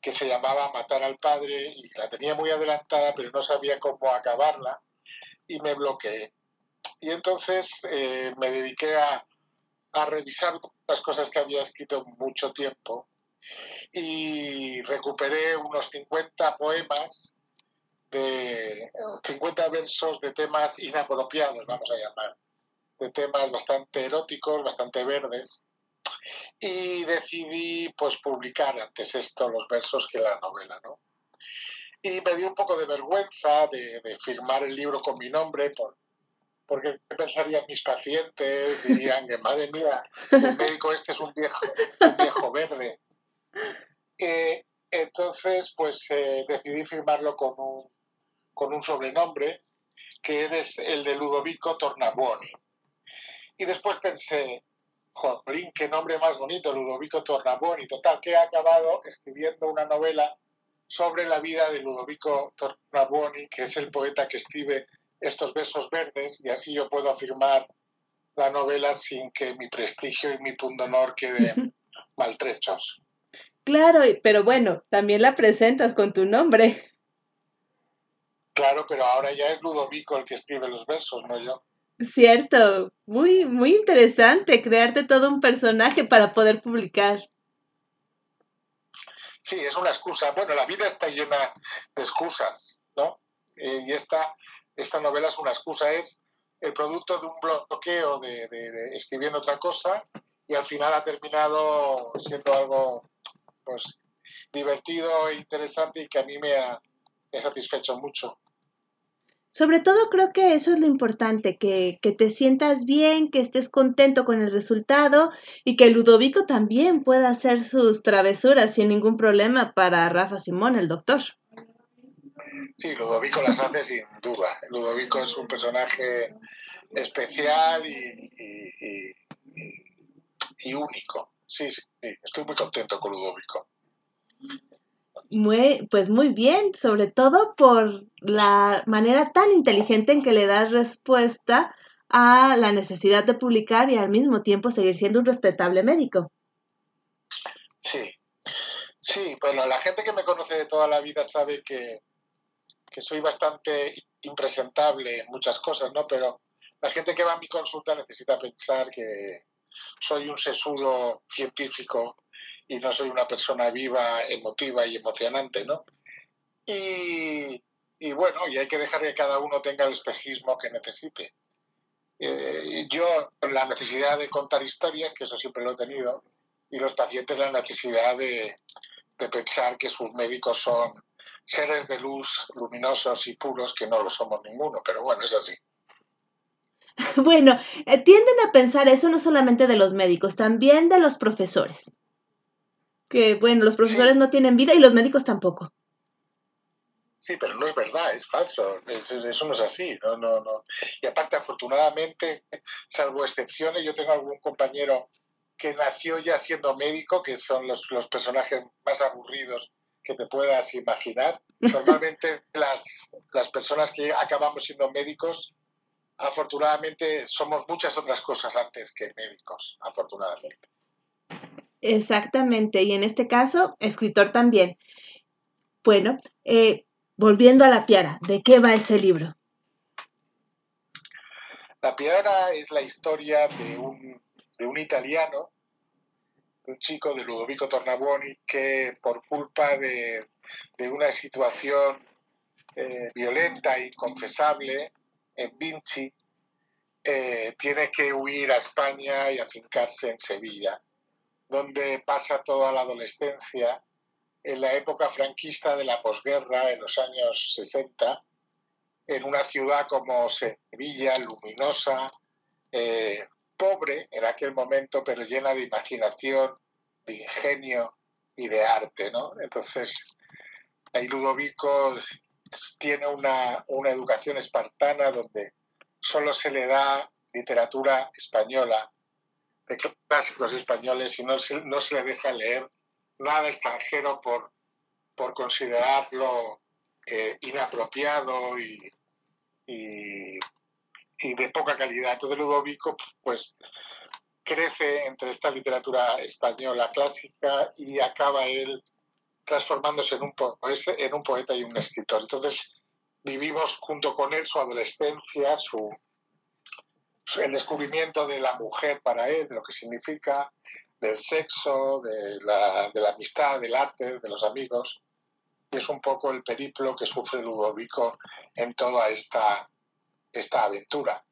que se llamaba Matar al Padre y la tenía muy adelantada, pero no sabía cómo acabarla y me bloqueé. Y entonces eh, me dediqué a, a, revisar las cosas que había escrito mucho tiempo y recuperé unos 50 poemas de 50 versos de temas inapropiados, vamos a llamar, de temas bastante eróticos, bastante verdes, y decidí pues publicar antes esto los versos que la novela, ¿no? Y me dio un poco de vergüenza de, firmar el libro con mi nombre por, porque pensarían mis pacientes, dirían que madre mía, el médico este es un viejo, un viejo verde. Eh, entonces pues eh, decidí firmarlo con un, con un sobrenombre que es el de Ludovico Tornabuoni. Y después pensé, jolín, qué nombre más bonito, Ludovico Tornabuoni. Total, que he acabado escribiendo una novela sobre la vida de Ludovico Tornabuoni, que es el poeta que escribe estos besos verdes, y así yo puedo afirmar la novela sin que mi prestigio y mi pundonor queden maltrechos. Claro, pero bueno, también la presentas con tu nombre. Claro, pero ahora ya es Ludovico el que escribe los versos, no yo. Cierto, muy, muy interesante crearte todo un personaje para poder publicar. Sí, es una excusa. Bueno, la vida está llena de excusas, ¿no? Eh, y esta, esta novela es una excusa, es el producto de un bloqueo de, de, escribiendo otra cosa y al final ha terminado siendo algo pues divertido e interesante y que a mí me ha, me ha satisfecho mucho. Sobre todo creo que eso es lo importante, que, que, te sientas bien, que estés contento con el resultado y que Ludovico también pueda hacer sus travesuras sin ningún problema para Rafa Simón, el doctor. Sí, Ludovico las hace sin duda. Ludovico es un personaje especial y, y, y, único. Sí, sí, estoy muy contento con Ludovico. Muy, pues muy bien, sobre todo por la manera tan inteligente en que le das respuesta a la necesidad de publicar y al mismo tiempo seguir siendo un respetable médico. Sí, sí, bueno, la gente que me conoce de toda la vida sabe que, que soy bastante impresentable en muchas cosas, ¿no? Pero la gente que va a mi consulta necesita pensar que soy un sesudo científico y no soy una persona viva, emotiva y emocionante, ¿no? Y, bueno, y hay que dejar que cada uno tenga el espejismo que necesite. Eh, yo, la necesidad de contar historias, que eso siempre lo he tenido, y los pacientes la necesidad de, de pensar que sus médicos son seres de luz luminosos y puros, que no lo somos ninguno, pero bueno, es así. Bueno, eh, tienden a pensar eso no solamente de los médicos, también de los profesores que, bueno, los profesores sí. no tienen vida y los médicos tampoco. Sí, pero no es verdad, es falso, eso no es así, no, no, no. Y aparte, afortunadamente, salvo excepciones, yo tengo algún compañero que nació ya siendo médico, que son los, los personajes más aburridos que te puedas imaginar. Normalmente las, las personas que acabamos siendo médicos, afortunadamente somos muchas otras cosas antes que médicos, afortunadamente. Exactamente, y en este caso, escritor también. Bueno, eh, volviendo a la piara, ¿de qué va ese libro? La piara es la historia de un, de un italiano, de un chico de Ludovico Tornabuoni, que por culpa de, de una situación eh, violenta e inconfesable en Vinci, eh, tiene que huir a España y afincarse en Sevilla donde pasa toda la adolescencia, en la época franquista de la posguerra, en los años 60, en una ciudad como Sevilla, luminosa, eh, pobre en aquel momento, pero llena de imaginación, de ingenio y de arte, ¿no? Entonces, ahí Ludovico tiene una, una educación espartana donde solo se le da literatura española de clásicos españoles y no se, no se le deja leer nada extranjero por, por considerarlo eh, inapropiado y, y, de poca calidad. Entonces Ludovico pues crece entre esta literatura española clásica y acaba él transformándose en un, en un poeta y un escritor. Entonces vivimos junto con él su adolescencia, su, el descubrimiento de la mujer para él, lo que significa, del sexo, de la, de la amistad, del arte, de los amigos. Y es un poco el periplo que sufre Ludovico en toda esta, esta aventura.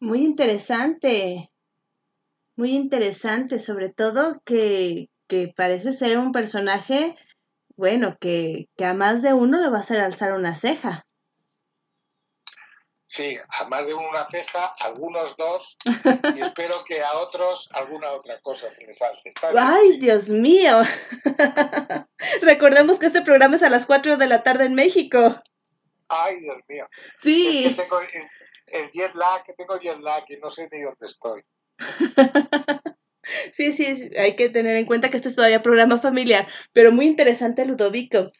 Muy interesante, muy interesante, sobre todo que, que parece ser un personaje, bueno, que, que a más de uno le va a hacer alzar una ceja. Sí, a más de una ceja, algunos dos, y espero que a otros alguna otra cosa se les salte. ¡Ay, sí. Dios mío! Recordemos que este programa es a las 4 de la tarde en México. Ay, Dios mío. Sí. Es que tengo el, jet lag, que tengo jet lag y no sé ni dónde estoy. Sí, sí, hay que tener en cuenta que este es todavía programa familiar, pero muy interesante Ludovico.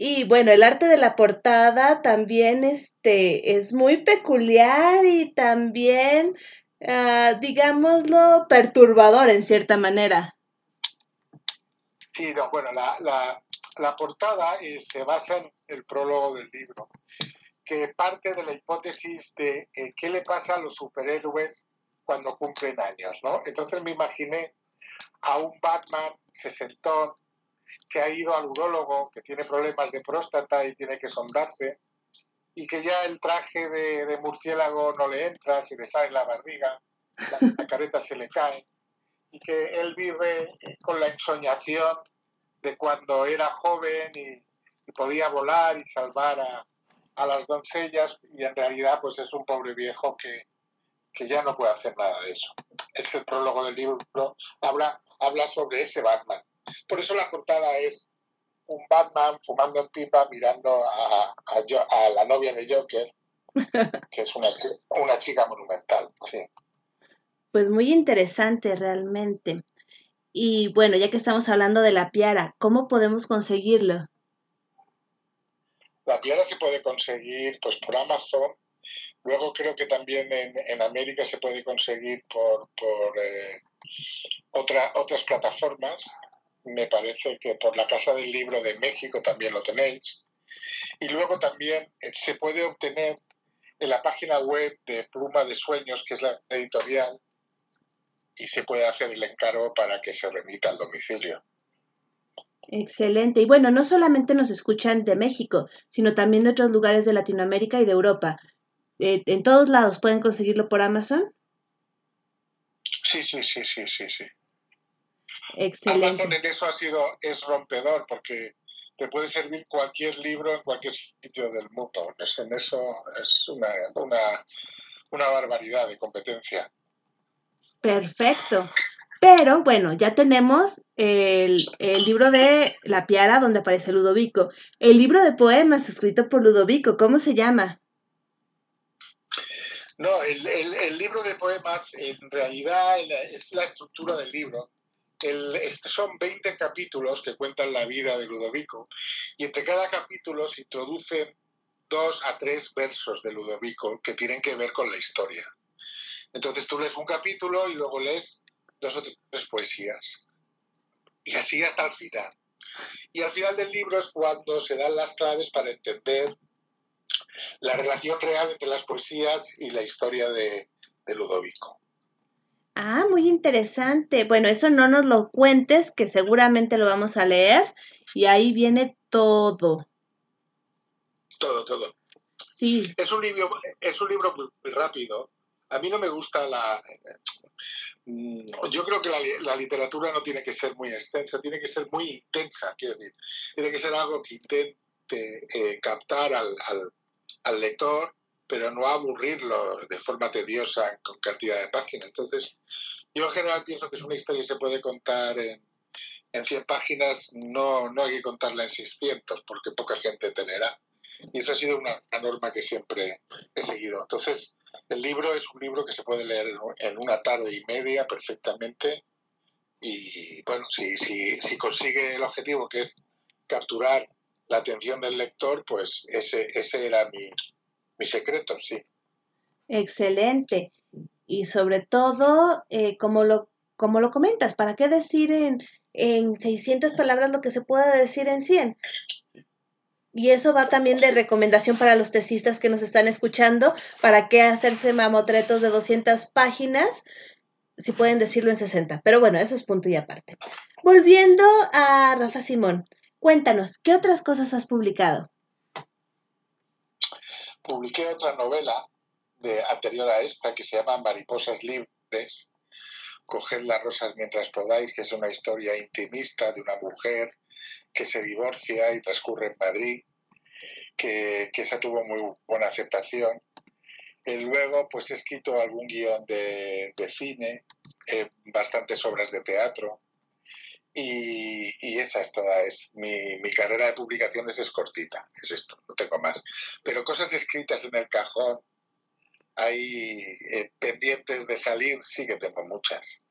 Y bueno, el arte de la portada también este, es muy peculiar y también, ah, digámoslo, perturbador en cierta manera. Sí, no, bueno, la, la, la portada eh, se basa en el prólogo del libro, que parte de la hipótesis de eh, qué le pasa a los superhéroes cuando cumplen años, ¿no? Entonces me imaginé a un Batman sesentón que ha ido al urólogo, que tiene problemas de próstata y tiene que sondarse, y que ya el traje de, murciélago no le entra, se le sale la barriga, la, la careta se le cae, y que él vive con la ensoñación de cuando era joven y, y podía volar y salvar a, a, las doncellas, y en realidad pues es un pobre viejo que, que ya no puede hacer nada de eso. Es el prólogo del libro, habla, habla sobre ese Batman. Por eso la portada es un Batman fumando en pipa mirando a, a, a la novia de Joker, que es una, una chica monumental. Sí. Pues muy interesante realmente. Y bueno, ya que estamos hablando de la piara, ¿cómo podemos conseguirlo? La piara se puede conseguir pues por Amazon. Luego creo que también en, en América se puede conseguir por, por eh, otra, otras plataformas me parece que por la Casa del Libro de México también lo tenéis. Y luego también se puede obtener en la página web de Pluma de Sueños, que es la editorial, y se puede hacer el encargo para que se remita al domicilio. Excelente. Y bueno, no solamente nos escuchan de México, sino también de otros lugares de Latinoamérica y de Europa. Eh, ¿En todos lados pueden conseguirlo por Amazon? Sí, sí, sí, sí, sí, sí. Excelente. Amazon en eso ha sido, es rompedor porque te puede servir cualquier libro en cualquier sitio del mundo. En eso es una, una, una barbaridad de competencia. Perfecto. Pero bueno, ya tenemos el, el, libro de La Piara donde aparece Ludovico. El libro de poemas escrito por Ludovico, ¿cómo se llama? No, el, el, el libro de poemas en realidad es la estructura del libro este son 20 capítulos que cuentan la vida de Ludovico y entre cada capítulo se introducen dos a tres versos de Ludovico que tienen que ver con la historia. Entonces tú lees un capítulo y luego lees dos o tres poesías. Y así hasta el final. Y al final del libro es cuando se dan las claves para entender la relación real entre las poesías y la historia de Ludovico. Ah, muy interesante. Bueno, eso no nos lo cuentes, que seguramente lo vamos a leer y ahí viene todo. Todo, todo. Sí. Es un libro, es un libro muy, muy rápido. A mí no me gusta la. Yo creo que la, la, literatura no tiene que ser muy extensa, tiene que ser muy intensa, quiero decir. Tiene que ser algo que intente eh, captar al, al, al lector pero no aburrirlo de forma tediosa con cantidad de páginas. Entonces, yo en general pienso que es una historia que se puede contar en, en 100 páginas, no, no hay que contarla en 600, porque poca gente tenerá. Y eso ha sido una, una norma que siempre he seguido. Entonces, el libro es un libro que se puede leer en una tarde y media perfectamente. Y bueno, si, si, si consigue el objetivo, que es capturar la atención del lector, pues ese, ese era mi, mi secreto, sí. Excelente. Y sobre todo, eh, como, lo, como lo comentas, ¿para qué decir en, en 600 palabras lo que se pueda decir en 100? Y eso va también de recomendación para los tesistas que nos están escuchando, para qué hacerse mamotretos de 200 páginas si pueden decirlo en 60. Pero bueno, eso es punto y aparte. Volviendo a Rafa Simón, cuéntanos, ¿qué otras cosas has publicado? Publiqué otra novela de, anterior a esta que se llama Mariposas Libres. Coged las rosas mientras podáis, que es una historia intimista de una mujer que se divorcia y transcurre en Madrid, que, que esa tuvo muy buena aceptación. Y luego, pues he escrito algún guion de, de cine, eh, bastantes obras de teatro. Y, y esa es toda. Es, mi, mi carrera de publicaciones es cortita, es esto, no tengo más. Pero cosas escritas en el cajón, ahí eh, pendientes de salir, sí que tengo muchas.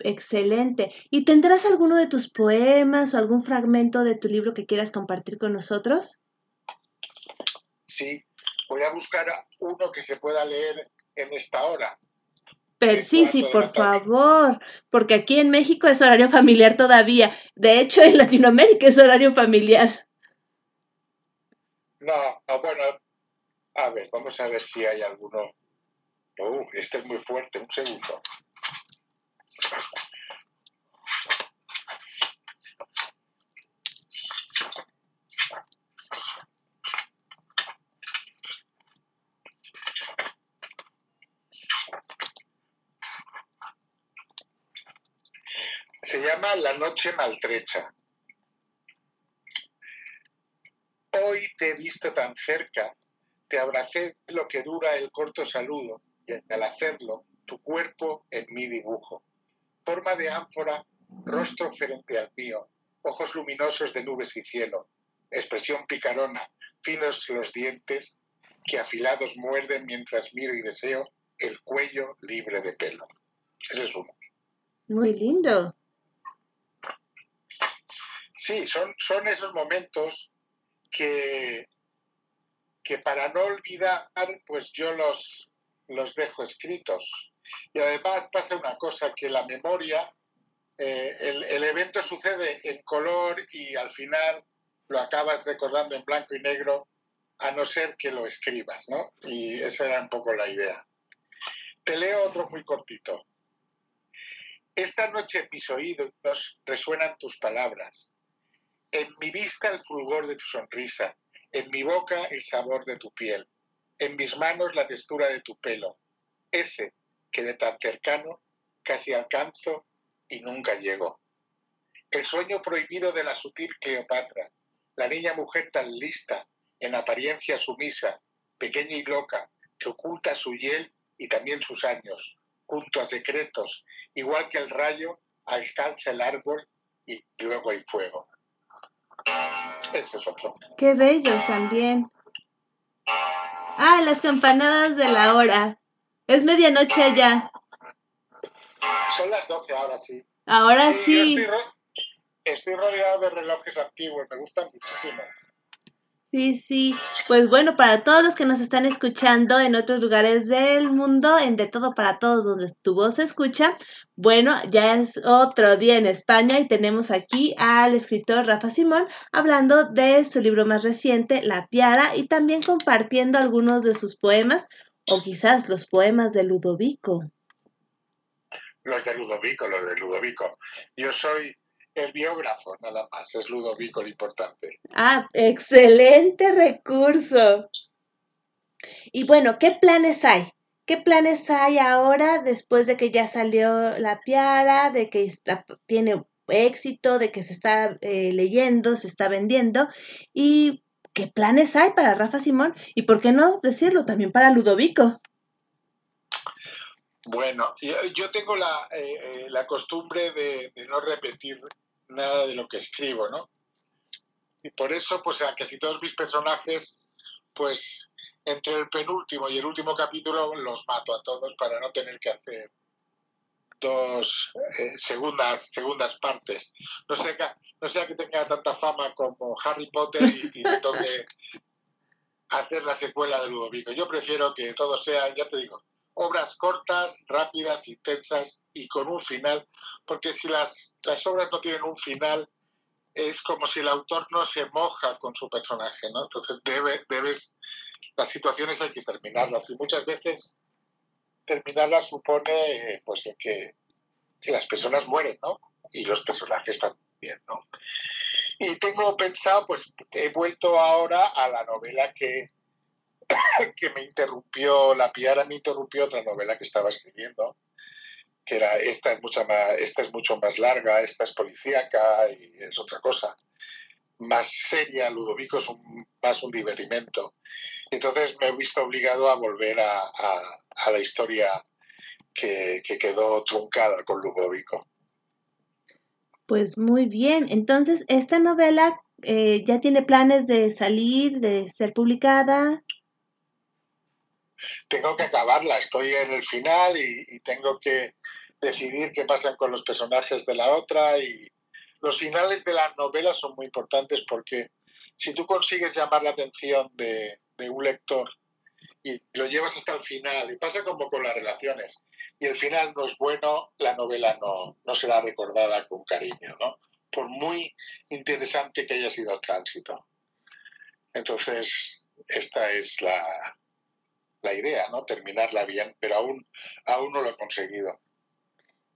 Excelente. ¿Y tendrás alguno de tus poemas o algún fragmento de tu libro que quieras compartir con nosotros? Sí, voy a buscar uno que se pueda leer en esta hora. Sí, sí, por favor, porque aquí en México es horario familiar todavía. De hecho, en Latinoamérica es horario familiar. No, no, bueno, a ver, vamos a ver si hay alguno. Uh, este es muy fuerte, un segundo. Se llama La noche maltrecha. Hoy te he visto tan cerca, te abracé lo que dura el corto saludo, y al hacerlo, tu cuerpo en mi dibujo. Forma de ánfora, rostro frente al mío, ojos luminosos de nubes y cielo, expresión picarona, finos los dientes que afilados muerden mientras miro y deseo el cuello libre de pelo. Ese es uno. Muy lindo. Sí, son, son esos momentos que, que para no olvidar, pues yo los, los dejo escritos. Y además pasa una cosa, que la memoria, eh, el, el evento sucede en color y al final lo acabas recordando en blanco y negro, a no ser que lo escribas, ¿no? Y esa era un poco la idea. Te leo otro muy cortito. Esta noche mis oídos resuenan tus palabras. En mi vista el fulgor de tu sonrisa, en mi boca el sabor de tu piel, en mis manos la textura de tu pelo, ese que de tan cercano casi alcanzo y nunca llego. El sueño prohibido de la sutil Cleopatra, la niña mujer tan lista, en apariencia sumisa, pequeña y loca, que oculta su hiel y también sus años, junto a secretos, igual que el rayo alcanza el árbol y luego hay fuego. Ese es otro. Qué bellos también. Ah, las campanadas de la hora. Es medianoche allá. Son las 12 ahora sí. Ahora sí. Estoy, ro- estoy rodeado de relojes antiguos, me gustan muchísimo. Sí, sí. Pues bueno, para todos los que nos están escuchando en otros lugares del mundo, en De Todo para Todos, donde tu voz se escucha, bueno, ya es otro día en España y tenemos aquí al escritor Rafa Simón hablando de su libro más reciente, La Piara, y también compartiendo algunos de sus poemas, o quizás los poemas de Ludovico. Los de Ludovico, los de Ludovico. Yo soy el biógrafo, nada más, es Ludovico lo importante. Ah, excelente recurso. Y bueno, ¿qué planes hay? ¿Qué planes hay ahora después de que ya salió la piara, de que está- tiene éxito, de que se está eh, leyendo, se está vendiendo? ¿Y qué planes hay para Rafa Simón? Y por qué no decirlo también para Ludovico. Bueno, yo, yo tengo la, eh, eh, la costumbre de, de no repetir nada de lo que escribo, ¿no? Y por eso, pues a casi todos mis personajes, pues entre el penúltimo y el último capítulo los mato a todos para no tener que hacer dos eh, segundas segundas partes. No sea, que, no sea que tenga tanta fama como Harry Potter y, y me toque hacer la secuela de Ludovico. Yo prefiero que todo sea, ya te digo, obras cortas, rápidas, intensas y con un final, porque si las, las obras no tienen un final, es como si el autor no se moja con su personaje, ¿no? Entonces debe, debes, las situaciones hay que terminarlas y muchas veces terminarlas supone eh, pues que las personas mueren, ¿no? Y los personajes también, ¿no? Y tengo pensado, pues he vuelto ahora a la novela que, que me interrumpió, la Piara me interrumpió otra novela que estaba escribiendo, que era esta es mucha más, esta es mucho más larga, esta es policíaca y es otra cosa. Más seria, Ludovico es un, más un divertimento. Entonces me he visto obligado a volver a, la historia que, que quedó truncada con Ludovico. Pues muy bien. Entonces, esta novela eh, ya tiene planes de salir, de ser publicada. Tengo que acabarla, estoy en el final y, y tengo que decidir qué pasa con los personajes de la otra y los finales de las novelas son muy importantes porque si tú consigues llamar la atención de, de un lector y lo llevas hasta el final, y pasa como con las relaciones, y el final no es bueno, la novela no, no será recordada con cariño, ¿no? Por muy interesante que haya sido el tránsito. Entonces, esta es la, la idea, ¿no? Terminarla bien, pero aún, aún no lo he conseguido.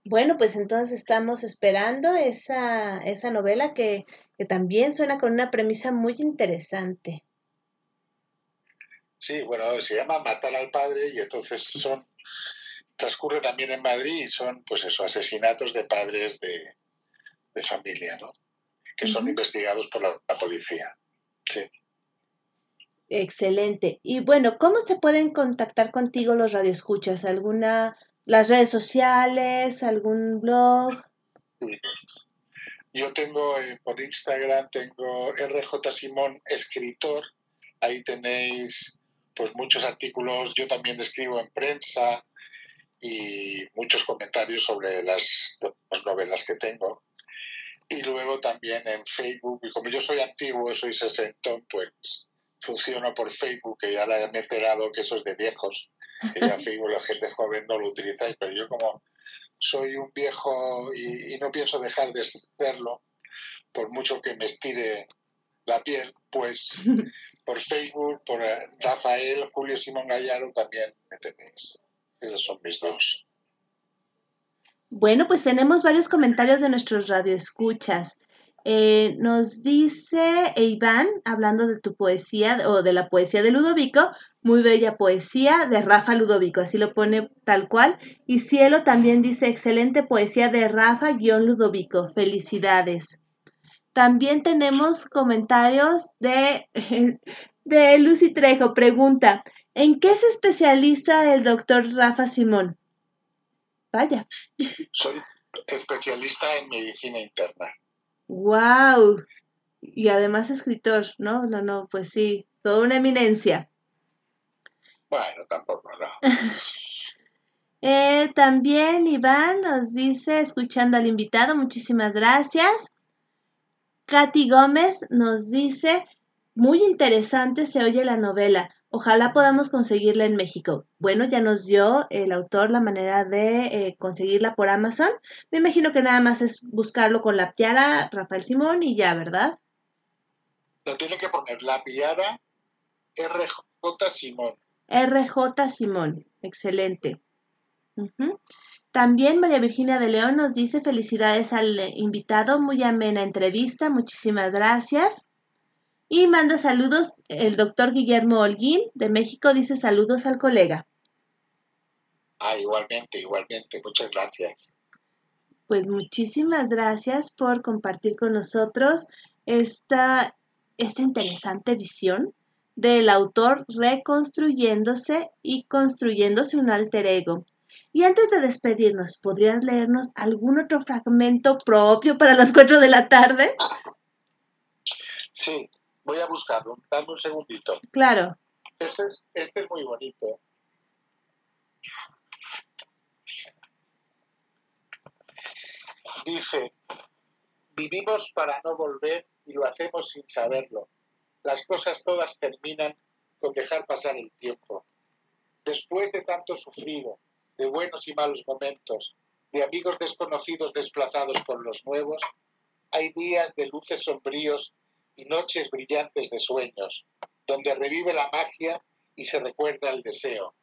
Bueno, pues entonces estamos esperando esa, esa novela que, que también suena con una premisa muy interesante. Sí, bueno, se llama Matar al padre y entonces son transcurre también en Madrid y son, pues eso, asesinatos de padres de, de familia, ¿no? Que son investigados por la, la policía. Sí. Excelente. Y bueno, ¿cómo se pueden contactar contigo los radioescuchas? ¿Alguna, las redes sociales, algún blog? Yo tengo eh, por Instagram, tengo RJ Simón Escritor, ahí tenéis pues muchos artículos, yo también escribo en prensa y muchos comentarios sobre las dos novelas que tengo. Y luego también en Facebook, y como yo soy antiguo, soy sesentón, pues funciono por Facebook, que ya me he enterado que eso es de viejos, que ya Facebook la gente joven no lo utilizáis, pero yo como soy un viejo y, y no pienso dejar de serlo, por mucho que me estire la piel, pues por Facebook, por eh, Rafael, Julio Simón Gallardo también me tenéis. Esos son mis dos. Bueno, pues tenemos varios comentarios de nuestros radioescuchas. Eh, nos dice Iván, hablando de tu poesía o de la poesía de Ludovico, muy bella poesía de Rafa Ludovico, así lo pone tal cual. Y Cielo también dice, excelente poesía de Rafa-Ludovico, felicidades. También tenemos comentarios de, de Lucy Trejo, pregunta, ¿en qué se especializa el doctor Rafa Simón? Vaya. Soy especialista en medicina interna. Wow. Y además escritor, ¿no? No, no, pues sí, toda una eminencia. Bueno, tampoco, no. Eh, también Iván nos dice, escuchando al invitado, muchísimas gracias. Katy Gómez nos dice, muy interesante se oye la novela. Ojalá podamos conseguirla en México. Bueno, ya nos dio el autor la manera de eh, conseguirla por Amazon. Me imagino que nada más es buscarlo con la piara Rafael Simón y ya, ¿verdad? Lo tiene que poner la piara RJ Simón. RJ Simón, excelente. También María Virginia de León nos dice felicidades al invitado, muy amena entrevista, muchísimas gracias. Y manda saludos el doctor Guillermo Holguín de México, dice saludos al colega. Ah, igualmente, igualmente. Muchas gracias. Pues muchísimas gracias por compartir con nosotros esta, esta interesante visión del autor reconstruyéndose y construyéndose un alter ego. Y antes de despedirnos, ¿podrías leernos algún otro fragmento propio para las 4 de la tarde? Sí, voy a buscarlo. Dame un segundito. Claro. Este es, este es muy bonito. Dice, vivimos para no volver y lo hacemos sin saberlo. Las cosas todas terminan con dejar pasar el tiempo. Después de tanto sufrido, de buenos y malos momentos, de amigos desconocidos desplazados por los nuevos, hay días de luces sombríos y noches brillantes de sueños, donde revive la magia y se recuerda el deseo,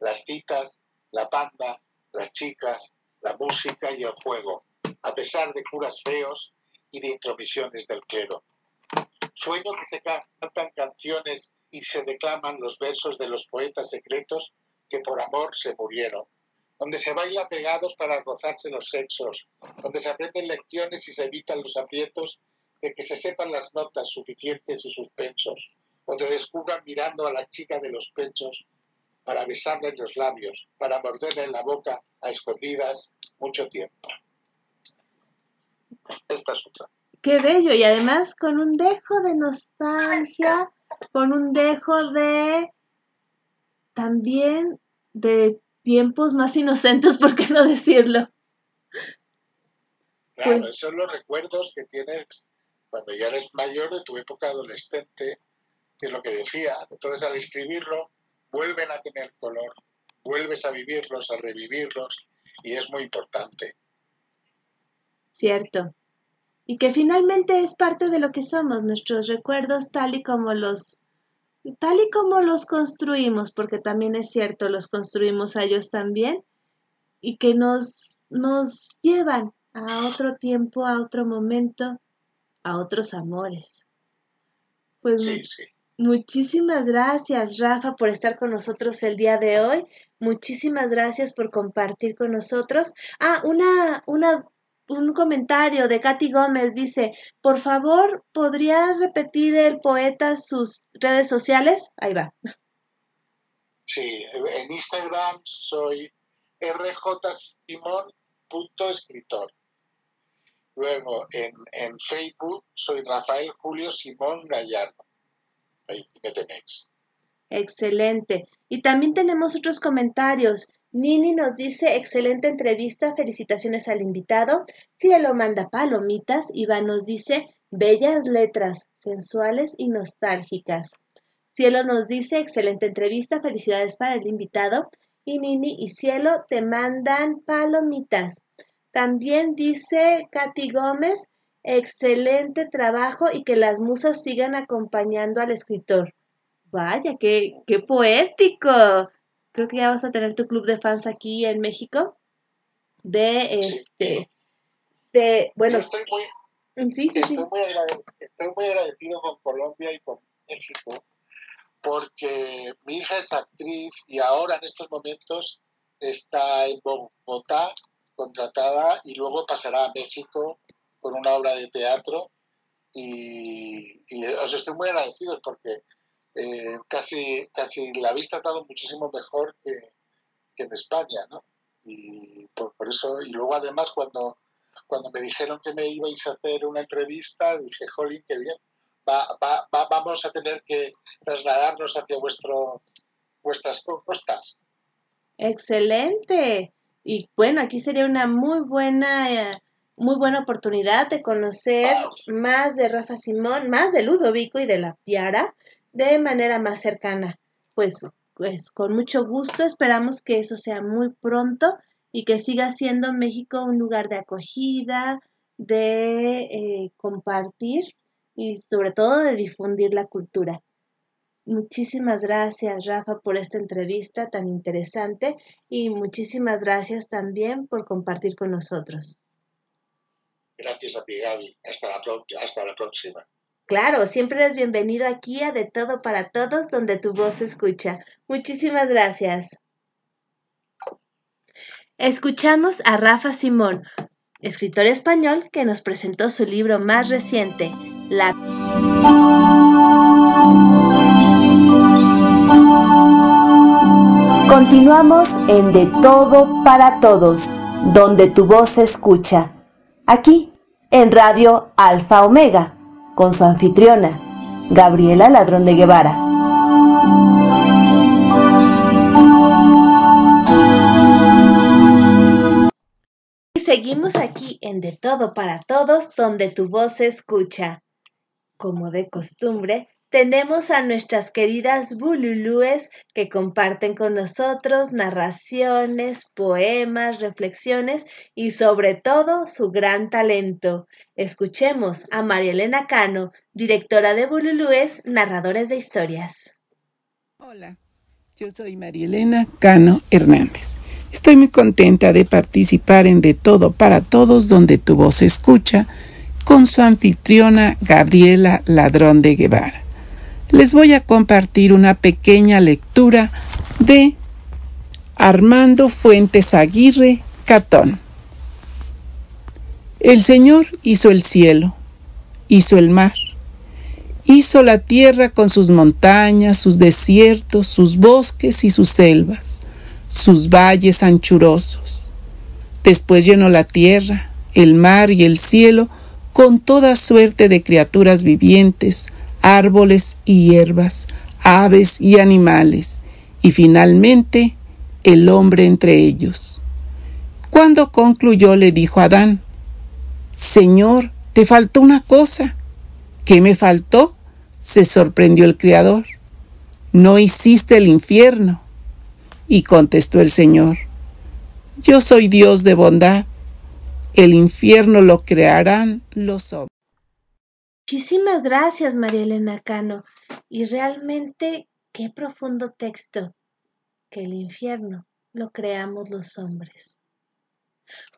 las citas, la panda, las chicas, la música y el juego, a pesar de curas feos y de intromisiones del clero. Sueño que se cantan canciones y se declaman los versos de los poetas secretos que por amor se murieron, donde se baila pegados para gozarse los sexos, donde se aprenden lecciones y se evitan los aprietos de que se sepan las notas suficientes y suspensos, o te descubran mirando a la chica de los pechos para besarle los labios, para morderle en la boca a escondidas mucho tiempo. Esta es otra. Qué bello y además con un dejo de nostalgia, con un dejo de también de tiempos más inocentes, ¿por qué no decirlo? Claro, esos son los recuerdos que tienes cuando ya eres mayor de tu época adolescente, que es lo que decía. Entonces al escribirlo, vuelven a tener color, vuelves a vivirlos, a revivirlos, y es muy importante. Cierto. Y que finalmente es parte de lo que somos, nuestros recuerdos tal y como los tal y como los construimos, porque también es cierto, los construimos a ellos también, y que nos, nos llevan a otro tiempo, a otro momento, a otros amores. Pues Sí, sí. muchísimas gracias, Rafa, por estar con nosotros el día de hoy. Muchísimas gracias por compartir con nosotros. Ah, una, una, un comentario de Katy Gómez dice, por favor, ¿podría repetir el poeta sus redes sociales? Ahí va. Sí, en Instagram soy rjsimón.escritor. Luego en, en Facebook soy Rafael Julio Simón Gallardo. Ahí me tenéis. Excelente. Y también tenemos otros comentarios. Nini nos dice, excelente entrevista, felicitaciones al invitado. Cielo manda palomitas. Iván nos dice, bellas letras, sensuales y nostálgicas. Cielo nos dice, excelente entrevista, felicidades para el invitado. Y Nini y Cielo te mandan palomitas. También dice Katy Gómez, excelente trabajo y que las musas sigan acompañando al escritor. Vaya, qué, qué poético. Creo que ya vas a tener tu club de fans aquí en México. De este, de, bueno, estoy muy, sí, sí, sí. estoy muy, agrade- estoy muy agradecido con Colombia y con México porque mi hija es actriz y ahora en estos momentos está en Bogotá contratada y luego pasará a México con una obra de teatro y, os estoy muy agradecidos porque eh, casi, casi la habéis tratado muchísimo mejor que, en España, ¿no? Y por, por eso, y luego además cuando, cuando me dijeron que me ibais a hacer una entrevista, dije, jolín, qué bien, va, va, va- vamos a tener que trasladarnos hacia vuestro, vuestras costas. Excelente. Y bueno, aquí sería una muy buena, eh, muy buena oportunidad de conocer más de Rafa Simón, más de Ludovico y de la Piara de manera más cercana. Pues, pues con mucho gusto esperamos que eso sea muy pronto y que siga siendo México un lugar de acogida, de eh, compartir y sobre todo de difundir la cultura. Muchísimas gracias, Rafa, por esta entrevista tan interesante y muchísimas gracias también por compartir con nosotros. Gracias a ti, Gaby. Hasta la, pro- hasta la próxima. Claro, siempre eres bienvenido aquí a De Todo para Todos, donde tu voz se escucha. Muchísimas gracias. Escuchamos a Rafa Simón, escritor español que nos presentó su libro más reciente, La Continuamos en De Todo para Todos, donde tu voz se escucha. Aquí, en Radio Alfa Omega, con su anfitriona, Gabriela Ladrón de Guevara. Y seguimos aquí en De Todo para Todos, donde tu voz se escucha. Como de costumbre, tenemos a nuestras queridas bululúes que comparten con nosotros narraciones, poemas, reflexiones y sobre todo su gran talento. Escuchemos a María Elena Cano, directora de Bululúes, narradores de historias. Hola, yo soy María Elena Cano Hernández. Estoy muy contenta de participar en De Todo para Todos, donde tu voz escucha, con su anfitriona Gabriela Ladrón de Guevara. Les voy a compartir una pequeña lectura de Armando Fuentes Aguirre Catón. El Señor hizo el cielo, hizo el mar, Hizo la tierra con sus montañas, sus desiertos, sus bosques y sus selvas, sus valles anchurosos. Después llenó la tierra, el mar y el cielo con toda suerte de criaturas vivientes, árboles y hierbas, aves y animales, y finalmente el hombre entre ellos. Cuando concluyó le dijo a Adán, Señor, te faltó una cosa. ¿Qué me faltó? se sorprendió el Criador. No hiciste el infierno. Y contestó el Señor, Yo soy Dios de bondad. El infierno lo crearán los hombres. Muchísimas gracias, María Elena Cano. Y realmente, qué profundo texto. Que el infierno lo creamos los hombres.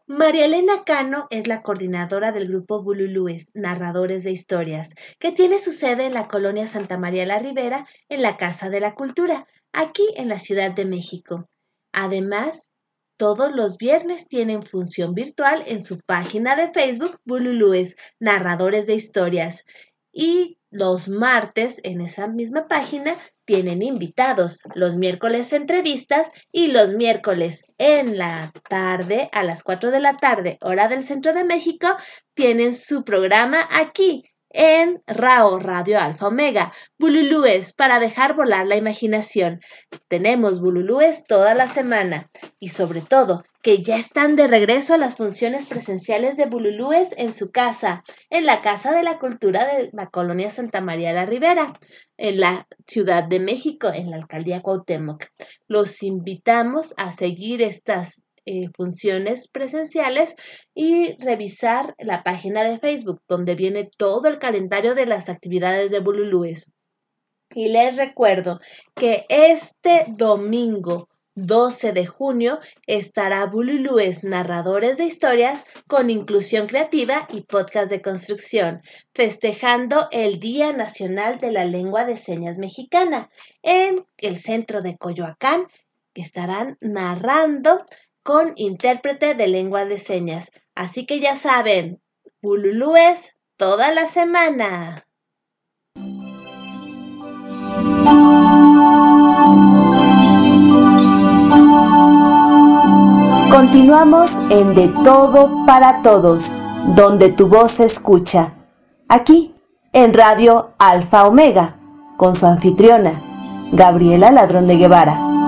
María Elena Cano es la coordinadora del grupo Bululúes, Narradores de Historias, que tiene su sede en la colonia Santa María la Ribera, en la Casa de la Cultura, aquí en la Ciudad de México. Además, todos los viernes tienen función virtual en su página de Facebook Bululúes, Narradores de Historias. Y los martes en esa misma página tienen invitados, los miércoles entrevistas. Y los miércoles en la tarde, a las 4 de la tarde, hora del centro de México, tienen su programa aquí en RAO Radio Alfa Omega. Bululúes para dejar volar la imaginación. Tenemos bululúes toda la semana y sobre todo que ya están de regreso las funciones presenciales de bululúes en su casa, en la Casa de la Cultura de la Colonia Santa María la Ribera, en la Ciudad de México, en la Alcaldía Cuauhtémoc. Los invitamos a seguir estas eh, funciones presenciales y revisar la página de Facebook donde viene todo el calendario de las actividades de Bululúes. Y les recuerdo que este domingo 12 de junio estará Bululúes Narradores de Historias con Inclusión Creativa y Podcast de Construcción, festejando el Día Nacional de la Lengua de Señas Mexicana en el centro de Coyoacán, que estarán narrando con intérprete de lengua de señas. Así que ya saben, Bululúes toda la semana. Continuamos en De Todo para Todos, donde tu voz se escucha. Aquí, en Radio Alfa Omega, con su anfitriona, Gabriela Ladrón de Guevara.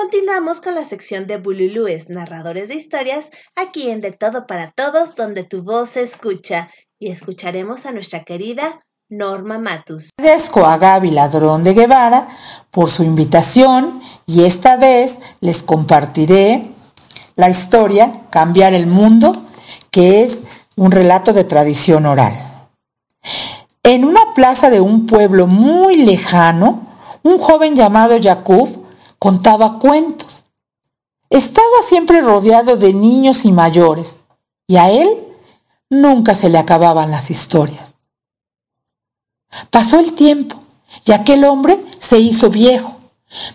Continuamos con la sección de Bululúes, narradores de historias, aquí en De Todo para Todos, donde tu voz se escucha. Y escucharemos a nuestra querida Norma Matus. Agradezco a Gaby Ladrón de Guevara por su invitación y esta vez les compartiré la historia Cambiar el Mundo, que es un relato de tradición oral. En una plaza de un pueblo muy lejano, un joven llamado Jakub contaba cuentos. Estaba siempre rodeado de niños y mayores, y a él nunca se le acababan las historias. Pasó el tiempo, y aquel hombre se hizo viejo,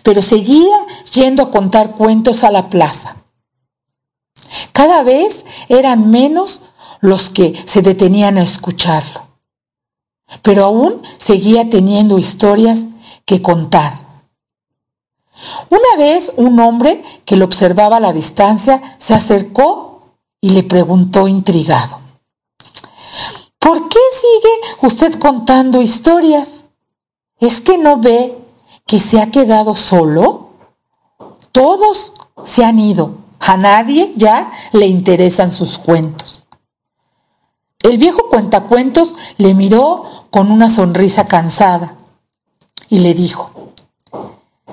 pero seguía yendo a contar cuentos a la plaza. Cada vez eran menos los que se detenían a escucharlo, pero aún seguía teniendo historias que contar una vez un hombre que lo observaba a la distancia se acercó y le preguntó intrigado, ¿por qué sigue usted contando historias? ¿Es que no ve que se ha quedado solo? Todos se han ido, a nadie ya le interesan sus cuentos. El viejo cuentacuentos le miró con una sonrisa cansada y le dijo,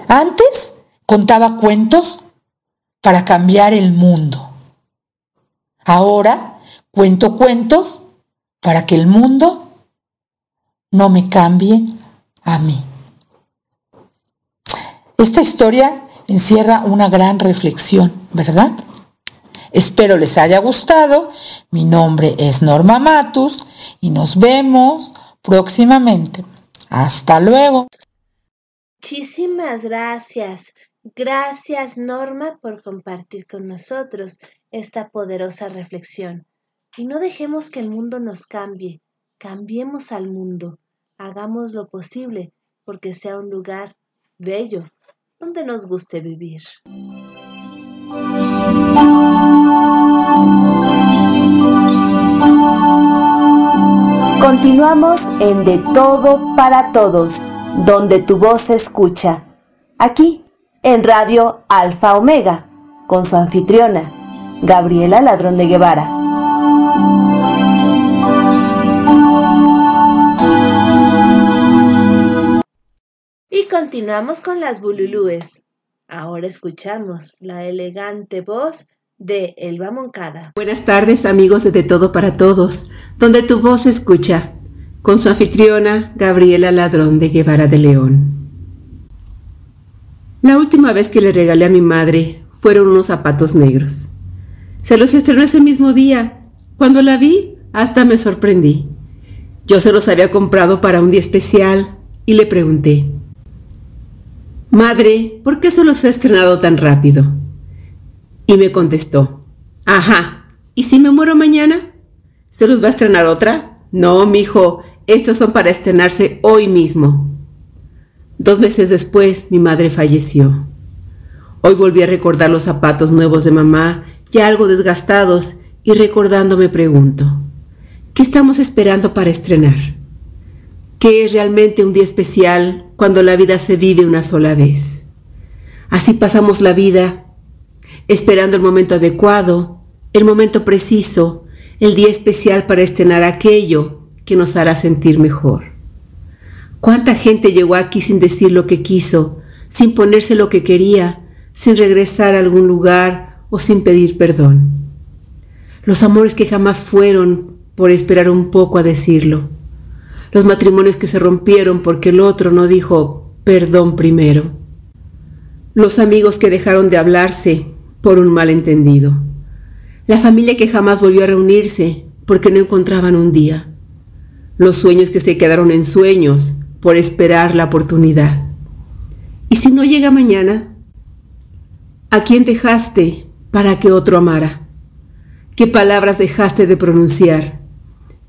antes contaba cuentos para cambiar el mundo. Ahora cuento cuentos para que el mundo no me cambie a mí. Esta historia encierra una gran reflexión, ¿verdad? Espero les haya gustado. Mi nombre es Norma Matus y nos vemos próximamente. Hasta luego. Muchísimas gracias. Gracias Norma por compartir con nosotros esta poderosa reflexión. Y no dejemos que el mundo nos cambie, cambiemos al mundo, hagamos lo posible porque sea un lugar bello donde nos guste vivir. Continuamos en De Todo para Todos, donde tu voz se escucha. Aquí, en Radio Alfa Omega, con su anfitriona, Gabriela Ladrón de Guevara. Y continuamos con las bululúes. Ahora escuchamos la elegante voz de Elba Moncada. Buenas tardes amigos de, de Todo para Todos, donde tu voz se escucha, con su anfitriona Gabriela Ladrón de Guevara de León. La última vez que le regalé a mi madre fueron unos zapatos negros. Se los estrenó ese mismo día. Cuando la vi, hasta me sorprendí. Yo se los había comprado para un día especial y le pregunté, Madre, ¿por qué se los ha estrenado tan rápido? Y me contestó, Ajá, ¿y si me muero mañana? ¿Se los va a estrenar otra? No, mijo, estos son para estrenarse hoy mismo. Dos meses después, mi madre falleció. Hoy volví a recordar los zapatos nuevos de mamá, ya algo desgastados, y recordando me pregunto, ¿qué estamos esperando para estrenar? ¿Qué es realmente un día especial cuando la vida se vive una sola vez? Así pasamos la vida, esperando el momento adecuado, el momento preciso, el día especial para estrenar aquello que nos hará sentir mejor. ¿Cuánta gente llegó aquí sin decir lo que quiso, sin ponerse lo que quería, sin regresar a algún lugar o sin pedir perdón? Los amores que jamás fueron por esperar un poco a decirlo. Los matrimonios que se rompieron porque el otro no dijo perdón primero. Los amigos que dejaron de hablarse por un malentendido. La familia que jamás volvió a reunirse porque no encontraban un día. Los sueños que se quedaron en sueños por esperar la oportunidad. ¿Y si no llega mañana? ¿A quién dejaste para que otro amara? ¿Qué palabras dejaste de pronunciar?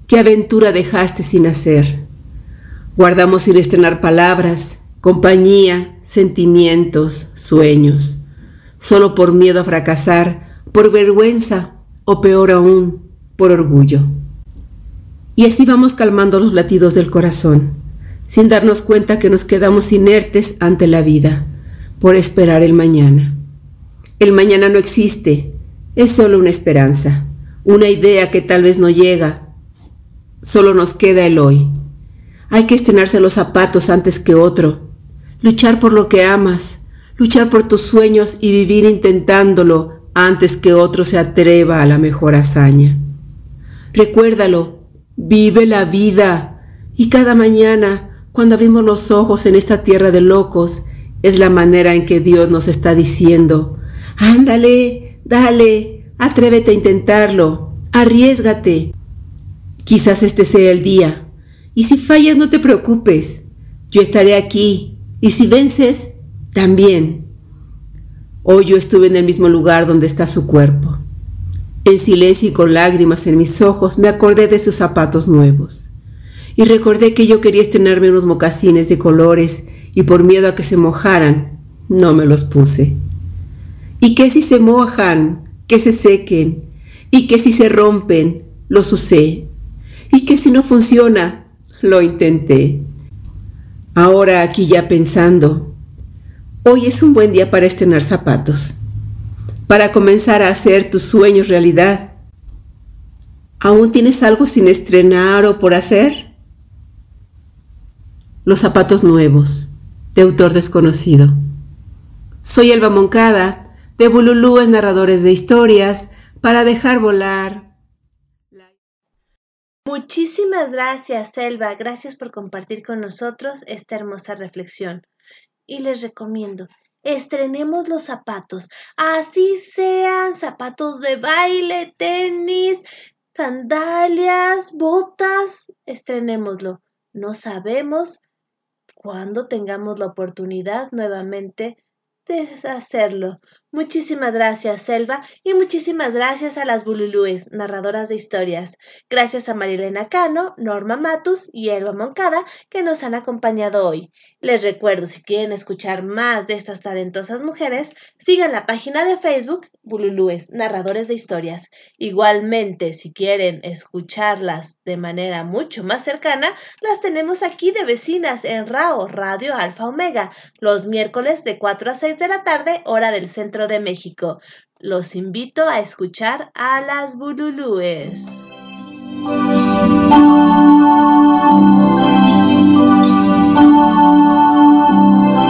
¿Qué aventura dejaste sin hacer? Guardamos sin estrenar palabras, compañía, sentimientos, sueños, solo por miedo a fracasar, por vergüenza o peor aún, por orgullo. Y así vamos calmando los latidos del corazón sin darnos cuenta que nos quedamos inertes ante la vida, por esperar el mañana. El mañana no existe, es solo una esperanza, una idea que tal vez no llega, solo nos queda el hoy. Hay que estrenarse los zapatos antes que otro, luchar por lo que amas, luchar por tus sueños y vivir intentándolo antes que otro se atreva a la mejor hazaña. Recuérdalo, vive la vida y cada mañana cuando abrimos los ojos en esta tierra de locos, es la manera en que Dios nos está diciendo, ándale, dale, atrévete a intentarlo, arriesgate. Quizás este sea el día. Y si fallas, no te preocupes. Yo estaré aquí. Y si vences, también. Hoy yo estuve en el mismo lugar donde está su cuerpo. En silencio y con lágrimas en mis ojos me acordé de sus zapatos nuevos y recordé que yo quería estrenarme unos mocasines de colores y por miedo a que se mojaran, no me los puse. Y que si se mojan, que se sequen, y que si se rompen, los usé, y que si no funciona, lo intenté. Ahora aquí ya pensando, hoy es un buen día para estrenar zapatos, para comenzar a hacer tus sueños realidad. ¿Aún tienes algo sin estrenar o por hacer? Los zapatos nuevos, de autor desconocido. Soy Elba Moncada, de Bululúes Narradores de Historias, para dejar volar. Muchísimas gracias, Elba. Gracias por compartir con nosotros esta hermosa reflexión. Y les recomiendo, estrenemos los zapatos, así sean zapatos de baile, tenis, sandalias, botas, estrenémoslo. No sabemos cuando tengamos la oportunidad nuevamente deshacerlo. Muchísimas gracias, Selva, y muchísimas gracias a las Bululúes, narradoras de historias. Gracias a Marilena Cano, Norma Matus y Elba Moncada, que nos han acompañado hoy. Les recuerdo, si quieren escuchar más de estas talentosas mujeres, sigan la página de Facebook Bululúes, narradores de historias. Igualmente, si quieren escucharlas de manera mucho más cercana, las tenemos aquí de vecinas en RAO, Radio Alfa Omega, los miércoles de 4 a 6 de la tarde, hora del centro de México. Los invito a escuchar a las Bululúes.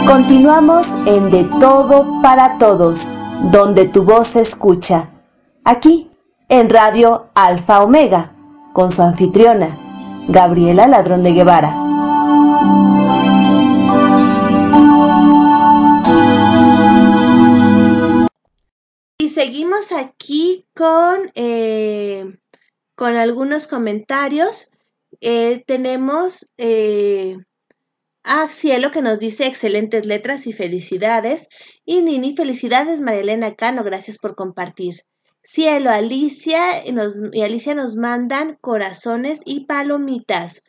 Continuamos en De Todo para Todos, donde tu voz se escucha. Aquí, en Radio Alfa Omega, con su anfitriona, Gabriela Ladrón de Guevara. Seguimos aquí con, eh, con algunos comentarios. Eh, tenemos eh, a Cielo que nos dice excelentes letras y felicidades. Y Nini, felicidades Marilena Cano, gracias por compartir. Cielo, Alicia y, y Alicia nos mandan corazones y palomitas.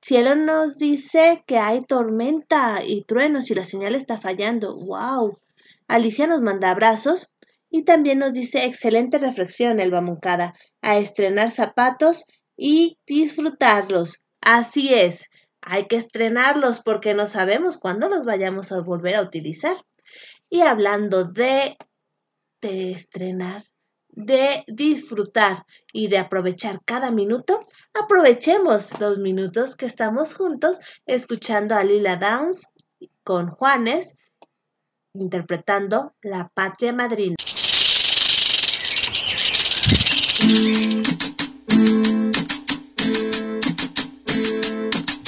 Cielo nos dice que hay tormenta y truenos y la señal está fallando. ¡Wow! Alicia nos manda abrazos y también nos dice excelente reflexión, Elba Moncada, a estrenar zapatos y disfrutarlos. Así es, hay que estrenarlos porque no sabemos cuándo los vayamos a volver a utilizar. Y hablando de, de estrenar, de disfrutar y de aprovechar cada minuto, aprovechemos los minutos que estamos juntos escuchando a Lila Downs con Juanes interpretando La Patria Madrina.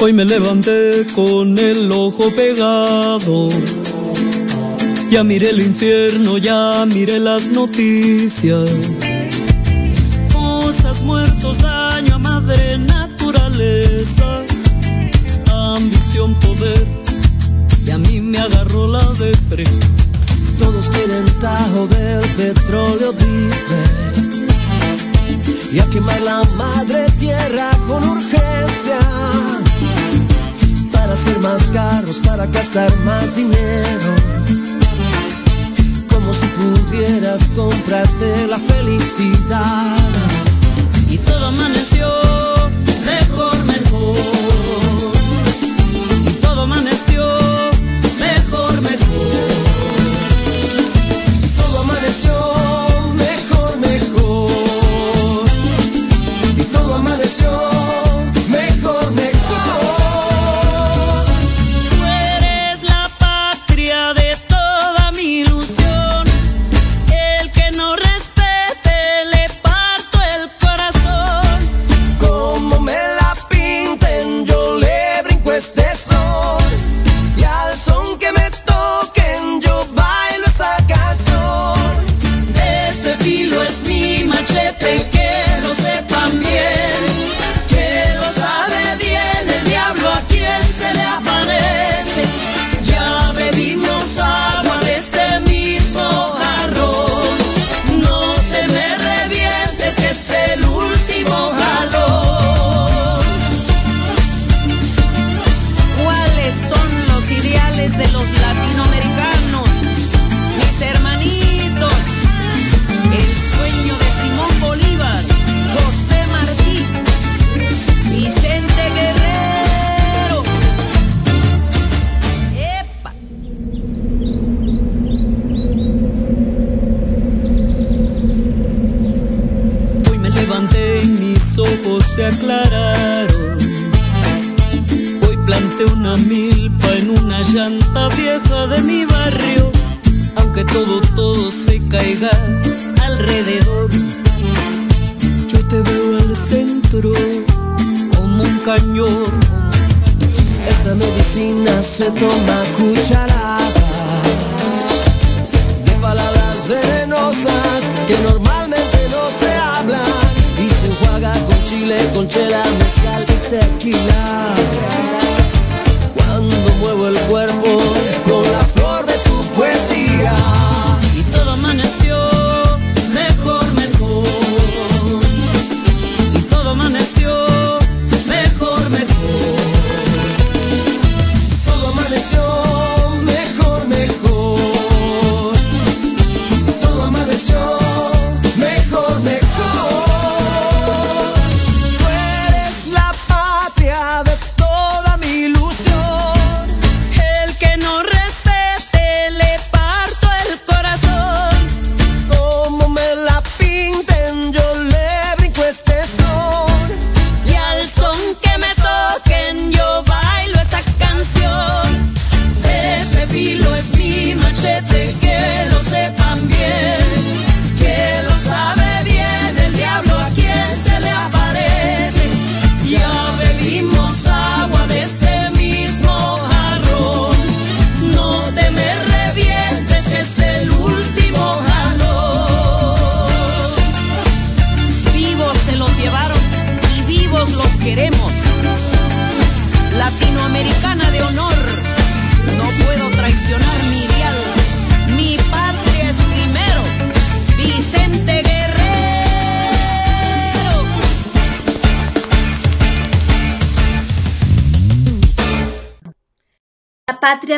Hoy me levanté con el ojo pegado. Ya miré el infierno, ya miré las noticias. Fosas, muertos, daño a madre naturaleza. Ambición, poder, mí me agarró la depre. Todos quieren tajo del petróleo business y a quemar la madre tierra con urgencia para hacer más carros, para gastar más dinero. Como si pudieras comprarte la felicidad. Y todo amaneció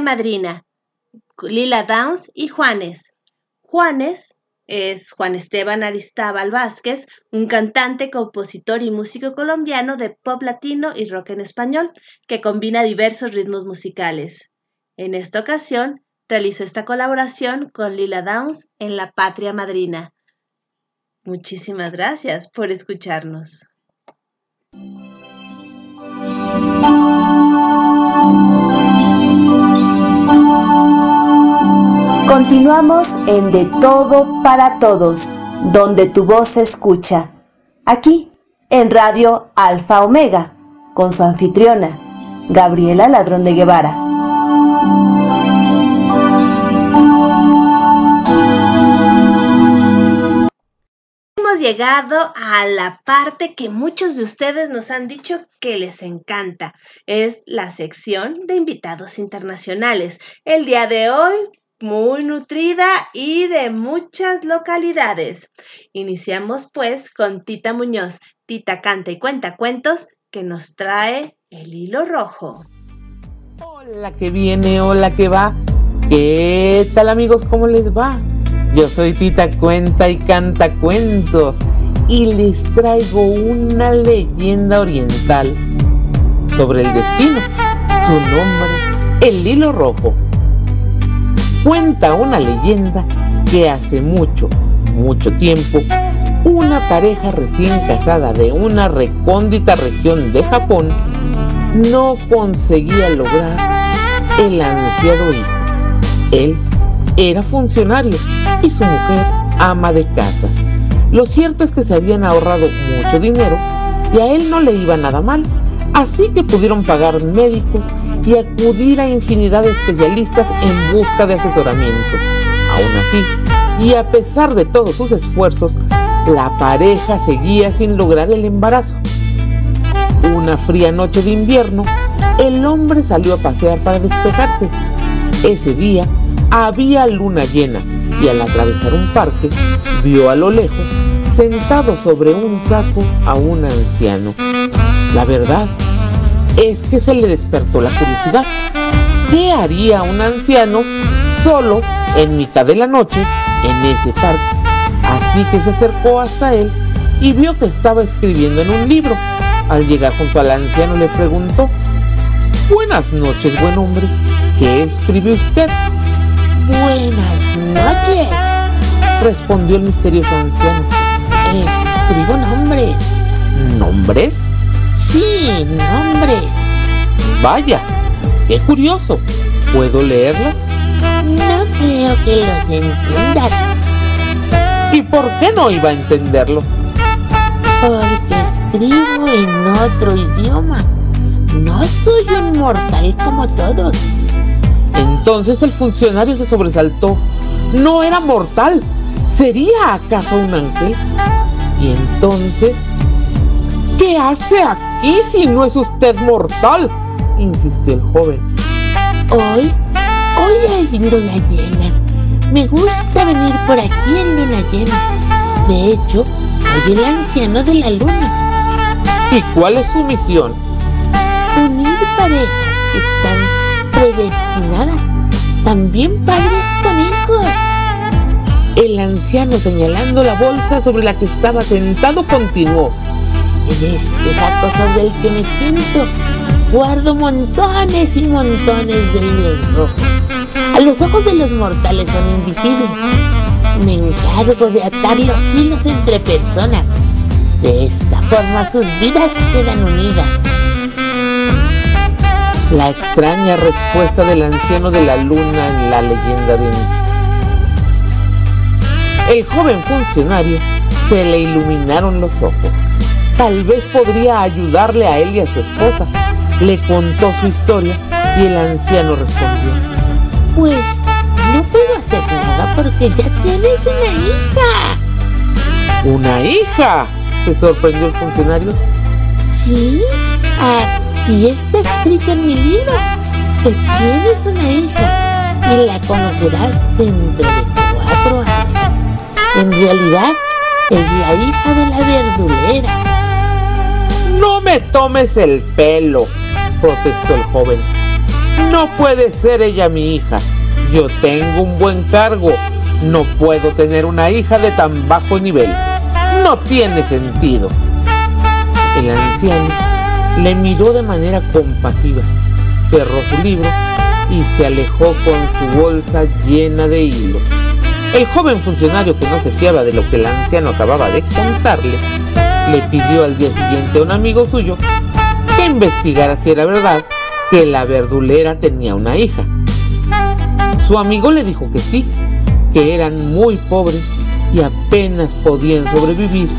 madrina, Lila Downs y Juanes. Juanes es Juan Esteban Aristábal Vázquez, un cantante, compositor y músico colombiano de pop latino y rock en español, que combina diversos ritmos musicales. En esta ocasión, realizó esta colaboración con Lila Downs en La Patria Madrina. Muchísimas gracias por escucharnos. Continuamos en De Todo para Todos, donde tu voz se escucha. Aquí, en Radio Alfa Omega, con su anfitriona, Gabriela Ladrón de Guevara. Hemos llegado a la parte que muchos de ustedes nos han dicho que les encanta. Es la sección de invitados internacionales. El día de hoy muy nutrida y de muchas localidades. Iniciamos pues con Tita Muñoz. Tita canta y cuenta cuentos que nos trae el hilo rojo. Hola que viene, hola que va. ¿Qué tal amigos? ¿Cómo les va? Yo soy Tita Cuenta y Canta Cuentos y les traigo una leyenda oriental sobre el destino. Su nombre, el hilo rojo. Cuenta una leyenda que hace mucho, mucho tiempo, una pareja recién casada de una recóndita región de Japón no conseguía lograr el ansiado hijo. Él era funcionario y su mujer ama de casa. Lo cierto es que se habían ahorrado mucho dinero y a él no le iba nada mal, así que pudieron pagar médicos y acudir a infinidad de especialistas en busca de asesoramiento. Aún así, y a pesar de todos sus esfuerzos, la pareja seguía sin lograr el embarazo. Una fría noche de invierno, el hombre salió a pasear para despejarse. Ese día había luna llena y al atravesar un parque vio a lo lejos, sentado sobre un saco, a un anciano. La verdad es que se le despertó la curiosidad. ¿Qué haría un anciano solo en mitad de la noche en ese parque? Así que se acercó hasta él y vio que estaba escribiendo en un libro. Al llegar junto al anciano le preguntó, Buenas noches, buen hombre. ¿Qué escribe usted? Buenas noches, respondió el misterioso anciano. Escribo nombres. ¿Nombres? Sí, nombre. Vaya, qué curioso. ¿Puedo leerlo? No creo que los entiendas. ¿Y por qué no iba a entenderlo? Porque escribo en otro idioma. No soy un mortal como todos. Entonces el funcionario se sobresaltó. No era mortal. ¿Sería acaso un ángel? Y entonces ¿Qué hace aquí si no es usted mortal? insistió el joven. Hoy, hoy hay luna llena. Me gusta venir por aquí en luna llena. De hecho, soy el anciano de la luna. ¿Y cuál es su misión? Unir parejas que están predestinadas. También padres con. El anciano señalando la bolsa sobre la que estaba sentado continuó. En este saco sobre el que me siento guardo montones y montones de hilos. A los ojos de los mortales son invisibles. Me encargo de atar los hilos entre personas. De esta forma sus vidas quedan unidas. La extraña respuesta del anciano de la luna en la leyenda de El joven funcionario se le iluminaron los ojos. Tal vez podría ayudarle a él y a su esposa. Le contó su historia y el anciano respondió. Pues no puedo hacer nada porque ya tienes una hija. ¿Una hija? Se sorprendió el funcionario. Sí, aquí está escrito en mi libro que tienes una hija y la conocerás dentro de cuatro años. En realidad es la hija de la verdulera. No me tomes el pelo, protestó el joven. No puede ser ella mi hija. Yo tengo un buen cargo. No puedo tener una hija de tan bajo nivel. No tiene sentido. El anciano le miró de manera compasiva, cerró su libro y se alejó con su bolsa llena de hilo. El joven funcionario que no se fiaba de lo que el anciano acababa de contarle, le pidió al día siguiente a un amigo suyo que investigara si era verdad que la verdulera tenía una hija. Su amigo le dijo que sí, que eran muy pobres y apenas podían sobrevivir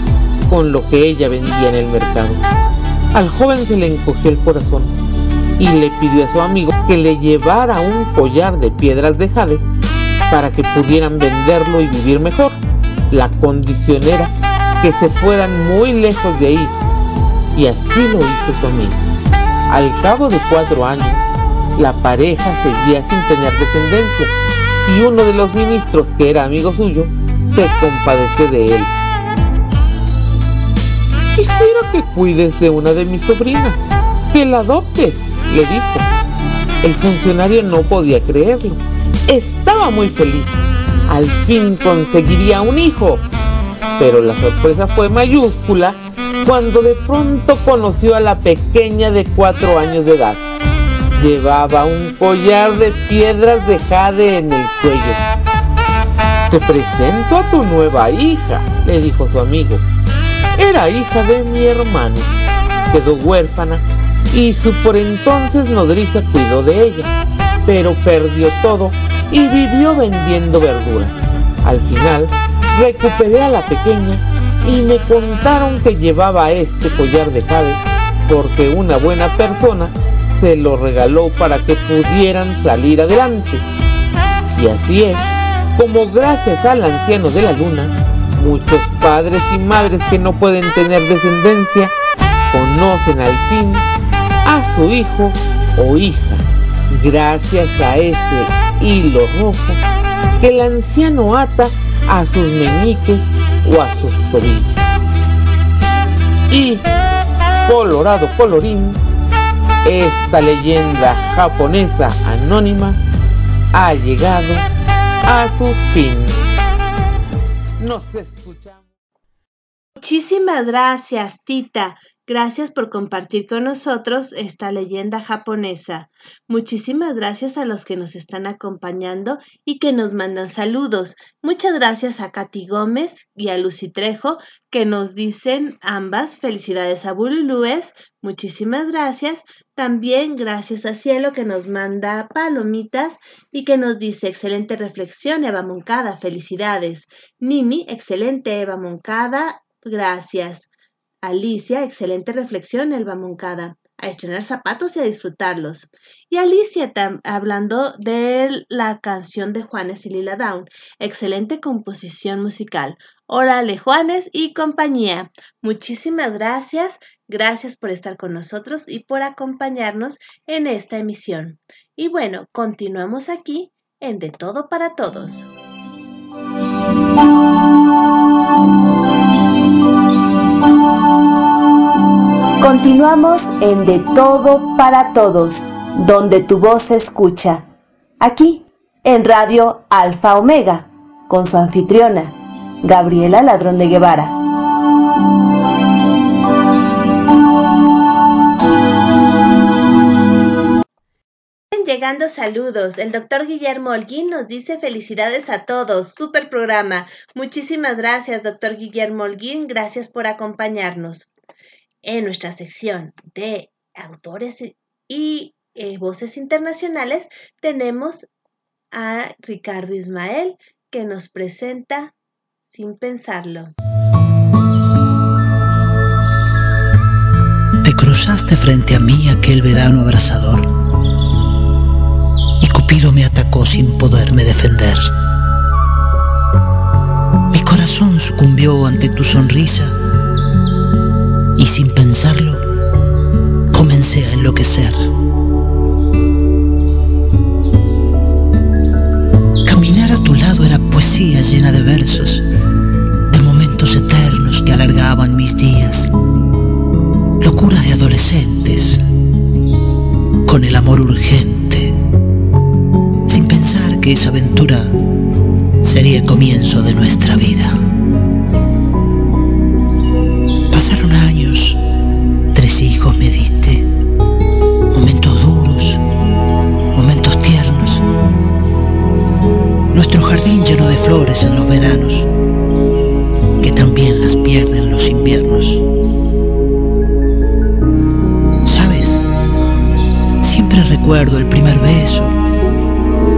con lo que ella vendía en el mercado. Al joven se le encogió el corazón y le pidió a su amigo que le llevara un collar de piedras de jade para que pudieran venderlo y vivir mejor. La condición era que se fueran muy lejos de ahí. Y así lo hizo su. Al cabo de cuatro años, la pareja seguía sin tener descendencia y uno de los ministros, que era amigo suyo, se compadeció de él. Quisiera que cuides de una de mis sobrinas, que la adoptes, le dijo. El funcionario no podía creerlo estaba muy feliz. Al fin conseguiría un hijo. Pero la sorpresa fue mayúscula cuando de pronto conoció a la pequeña de cuatro años de edad. Llevaba un collar de piedras de jade en el cuello. Te presento a tu nueva hija, le dijo su amigo. Era hija de mi hermano. Quedó huérfana y su por entonces nodriza cuidó de ella, pero perdió todo y vivió vendiendo verdura. Al final, recuperé a la pequeña y me contaron que llevaba este collar de jade porque una buena persona se lo regaló para que pudieran salir adelante. Y así es, como gracias al anciano de la luna, muchos padres y madres que no pueden tener descendencia conocen al fin a su hijo o hija gracias a ese hilo rojo que el anciano ata a sus meñiques o a sus tobillos. Y, colorado colorín, esta leyenda japonesa anónima ha llegado a su fin. Nos escuchamos. Muchísimas gracias, Tita. Gracias por compartir con nosotros esta leyenda japonesa. Muchísimas gracias a los que nos están acompañando y que nos mandan saludos. Muchas gracias a Katy Gómez y a Lucy Trejo que nos dicen ambas felicidades a Bululúes. Muchísimas gracias. También gracias a Cielo que nos manda palomitas y que nos dice excelente reflexión Eva Moncada. Felicidades. Nini, excelente Eva Moncada. Gracias. Alicia, excelente reflexión, Elba Moncada. A estrenar zapatos y a disfrutarlos. Y Alicia, hablando de la canción de Juanes y Lila Down. Excelente composición musical. Órale, Juanes y compañía. Muchísimas gracias. Gracias por estar con nosotros y por acompañarnos en esta emisión. Y bueno, continuamos aquí en De Todo para Todos. Continuamos en De Todo para Todos, donde tu voz se escucha. Aquí, en Radio Alfa Omega, con su anfitriona, Gabriela Ladrón de Guevara. llegando saludos. El doctor Guillermo Holguín nos dice felicidades a todos. Super programa. Muchísimas gracias, doctor Guillermo Holguín. Gracias por acompañarnos en nuestra sección de autores y eh, voces internacionales tenemos a Ricardo Ismael que nos presenta sin pensarlo. Te cruzaste frente a mí aquel verano abrasador y Cupido me atacó sin poderme defender. Mi corazón sucumbió ante tu sonrisa y sin pensarlo comencé a enloquecer. Caminar a tu lado era poesía llena de versos, de momentos eternos que alargaban mis días, locura de adolescentes, con el amor urgente que esa aventura sería el comienzo de nuestra vida. Pasaron años, tres hijos me diste, momentos duros, momentos tiernos, nuestro jardín lleno de flores en los veranos, que también las pierden los inviernos. ¿Sabes? Siempre recuerdo el primer beso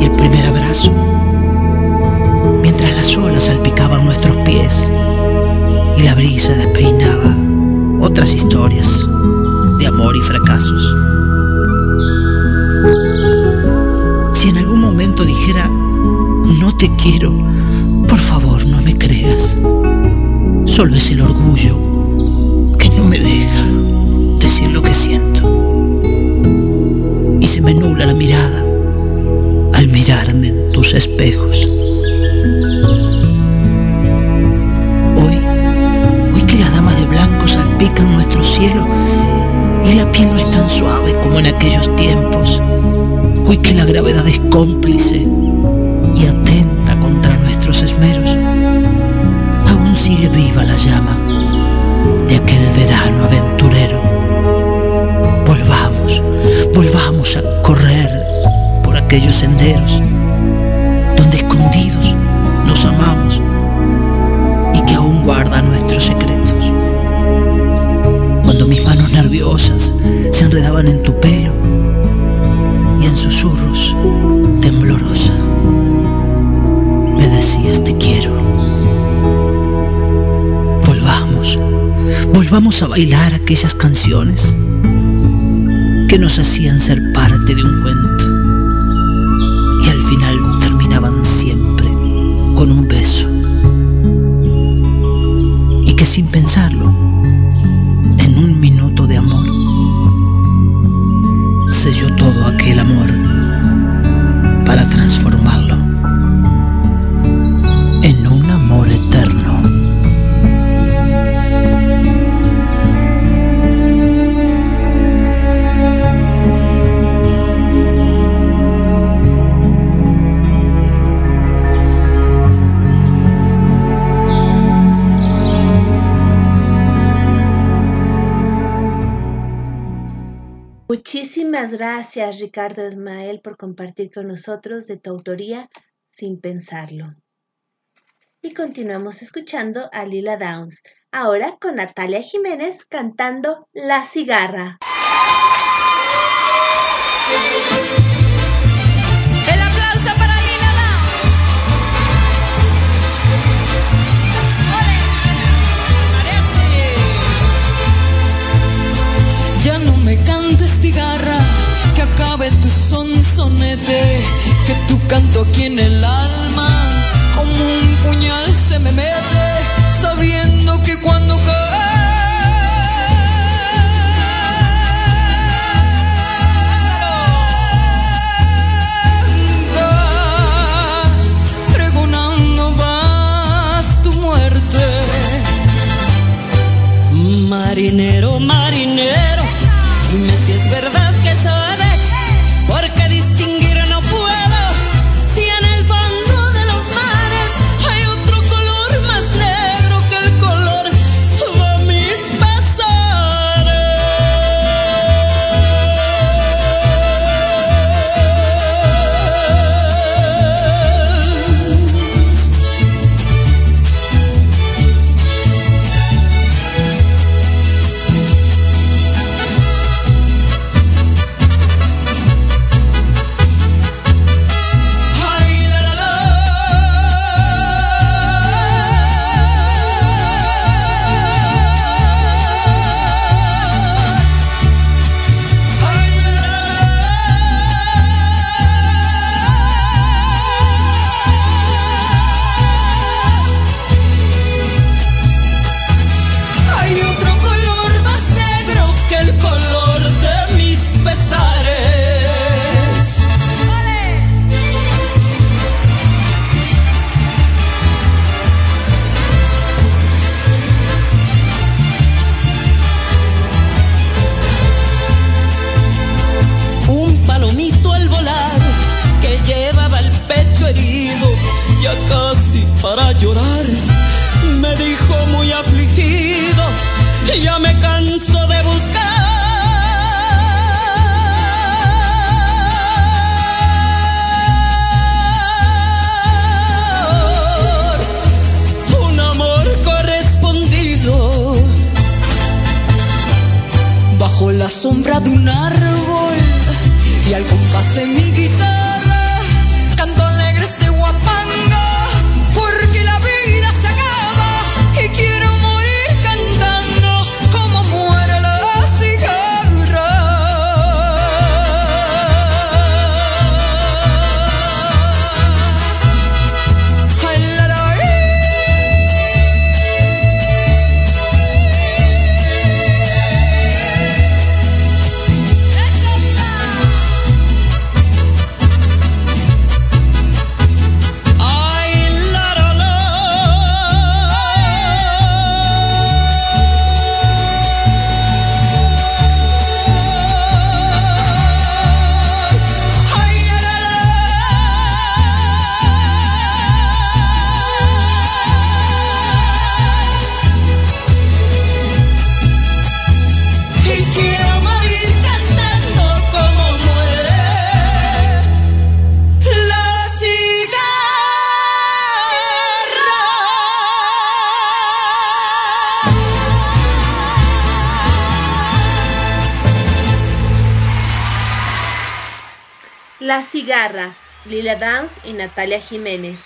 y el primer abrazo, mientras las olas salpicaban nuestros pies y la brisa despeinaba historias de amor y fracasos. Si en algún momento dijera, no te quiero, por favor no me creas. Solo es el orgullo que no me deja decir lo que siento. Y se me nubla la mirada al mirarme en tus espejos. Cielo y la piel no es tan suave como en aquellos tiempos. Hoy que la gravedad es cómplice y atenta contra nuestros esmeros, aún sigue viva la llama de aquel verano aventurero. Volvamos, volvamos a correr por aquellos senderos volvamos a bailar aquellas canciones que nos hacían ser parte de un cuento y al final terminaban siempre con un beso. Y que sin pensarlo, en un minuto de amor, selló todo aquel amor para transformarlo gracias, Ricardo Ismael, por compartir con nosotros de tu autoría sin pensarlo. Y continuamos escuchando a Lila Downs, ahora con Natalia Jiménez cantando La cigarra. El aplauso para Lila Ya no me cantes cigarra, acabe tu sonsonete, que tu canto aquí en el alma, como un puñal se me mete, sabiendo que cuando muerte. Marinero, marinero, para llorar. Me dijo muy afligido, ya me canso de buscar un amor correspondido. bajo la sombra de un árbol y al compás de mi guitarra La Cigarra, Lila Downs y Natalia Jiménez.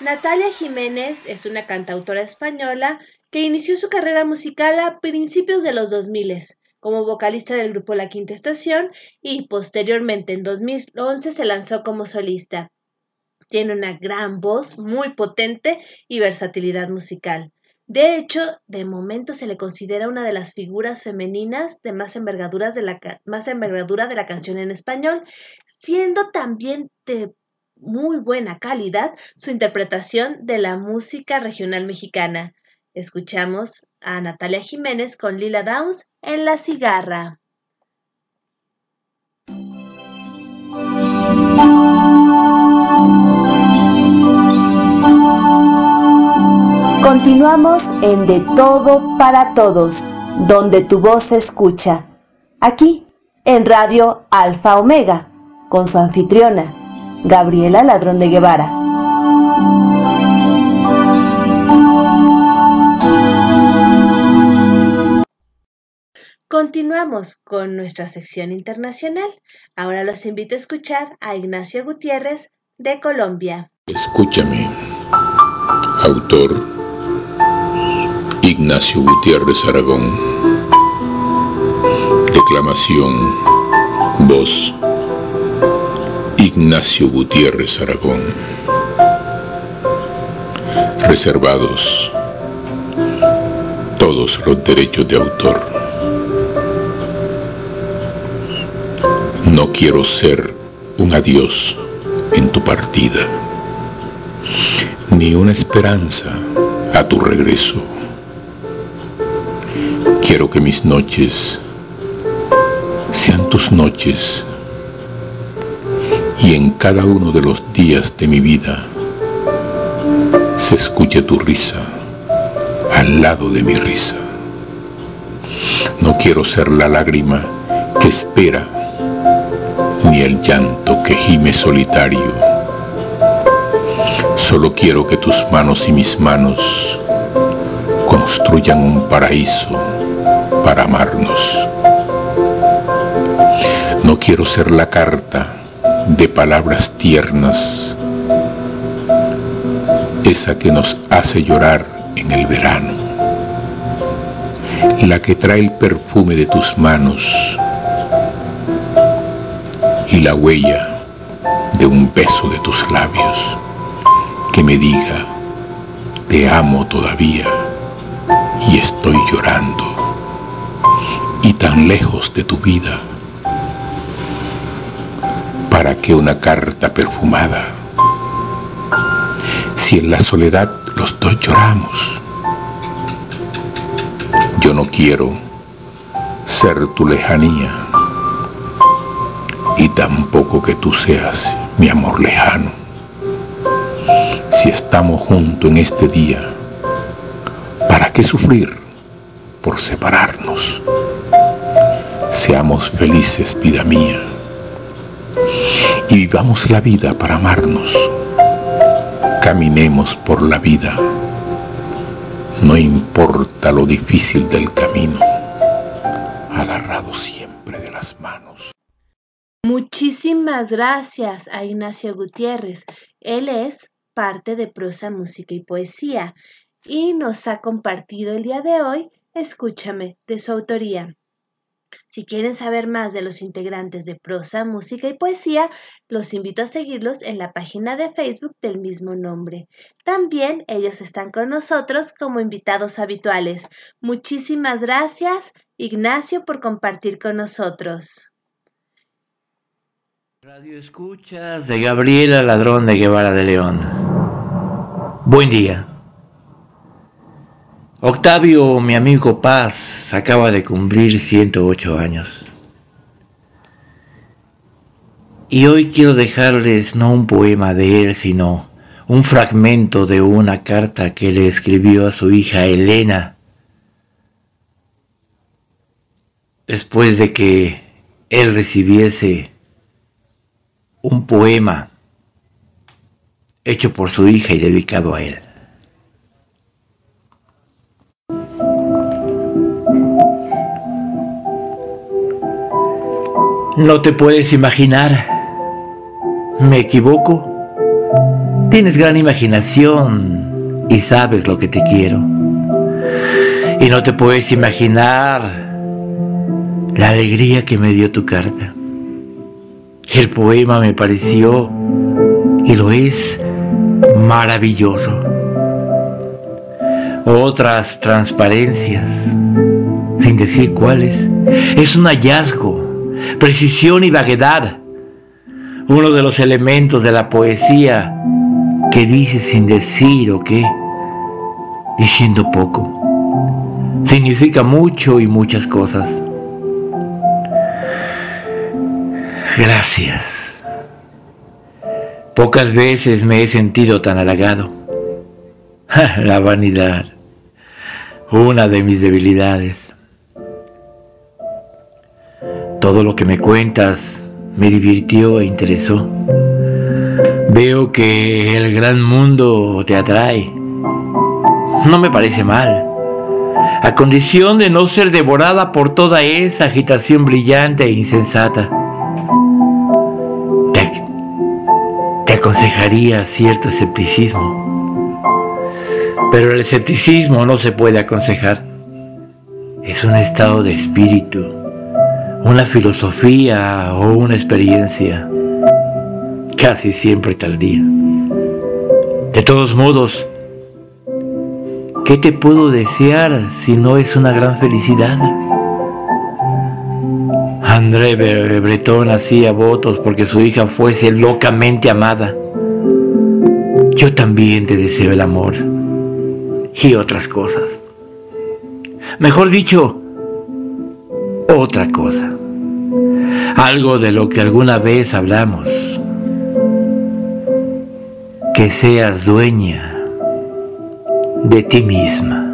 Natalia Jiménez es una cantautora española que inició su carrera musical a principios de los 2000 como vocalista del grupo La Quinta Estación y posteriormente en 2011 se lanzó como solista. Tiene una gran voz, muy potente y versatilidad musical. De hecho, de momento se le considera una de las figuras femeninas de más, envergaduras de la, más envergadura de la canción en español, siendo también de muy buena calidad su interpretación de la música regional mexicana. Escuchamos a Natalia Jiménez con Lila Downs en La Cigarra. Continuamos en De Todo para Todos, donde tu voz se escucha. Aquí, en Radio Alfa Omega, con su anfitriona, Gabriela Ladrón de Guevara. Continuamos con nuestra sección internacional. Ahora los invito a escuchar a Ignacio Gutiérrez de Colombia. Escúchame. Autor Ignacio Gutiérrez Aragón. Declamación. Voz Ignacio Gutiérrez Aragón. Reservados todos los derechos de autor. No quiero ser un adiós en tu partida, ni una esperanza a tu regreso. Quiero que mis noches sean tus noches y en cada uno de los días de mi vida se escuche tu risa al lado de mi risa. No quiero ser la lágrima que espera ni el llanto que gime solitario. Solo quiero que tus manos y mis manos construyan un paraíso para amarnos. No quiero ser la carta de palabras tiernas, esa que nos hace llorar en el verano, la que trae el perfume de tus manos y la huella de un beso de tus labios que me diga, te amo todavía y estoy llorando tan lejos de tu vida. ¿Para qué una carta perfumada? Si en la soledad los dos lloramos. Yo no quiero ser tu lejanía y tampoco que tú seas mi amor lejano. Si estamos juntos en este día, ¿para qué sufrir por separarnos? Seamos felices, vida mía, y vivamos la vida para amarnos. Caminemos por la vida, no importa lo difícil del camino, agarrados siempre de las manos. Muchísimas gracias a Ignacio Gutiérrez. Él es parte de prosa, música y poesía y nos ha compartido el día de hoy Escúchame de su autoría. Si quieren saber más de los integrantes de prosa, música y poesía, los invito a seguirlos en la página de Facebook del mismo nombre. También ellos están con nosotros como invitados habituales. Muchísimas gracias, Ignacio, por compartir con nosotros. Radio Escuchas de Gabriela Ladrón de Guevara de León. Buen día. Octavio, mi amigo Paz, acaba de cumplir 108 años. Y hoy quiero dejarles no un poema de él, sino un fragmento de una carta que le escribió a su hija Elena después de que él recibiese un poema hecho por su hija y dedicado a él. No te puedes imaginar. ¿Me equivoco? Tienes gran imaginación y sabes lo que te quiero. Y no te puedes imaginar la alegría que me dio tu carta. El poema me pareció, y lo es, maravilloso. Otras transparencias, sin decir cuáles, es un hallazgo precisión y vaguedad. Uno de los elementos de la poesía que dice sin decir o qué, diciendo poco. Significa mucho y muchas cosas. Gracias. Pocas veces me he sentido tan halagado. La vanidad, una de mis debilidades. Todo lo que me cuentas me divirtió e interesó. Veo que el gran mundo te atrae. No me parece mal, a condición de no ser devorada por toda esa agitación brillante e insensata. Te, aconsejaría cierto escepticismo, pero el escepticismo no se puede aconsejar. Es un estado de espíritu una filosofía o una experiencia casi siempre tardía. De todos modos, ¿qué te puedo desear si no es una gran felicidad? André Breton hacía votos porque su hija fuese locamente amada. Yo también te deseo el amor y otras cosas. Mejor dicho, otra cosa. Algo de lo que alguna vez hablamos. Que seas dueña de ti misma.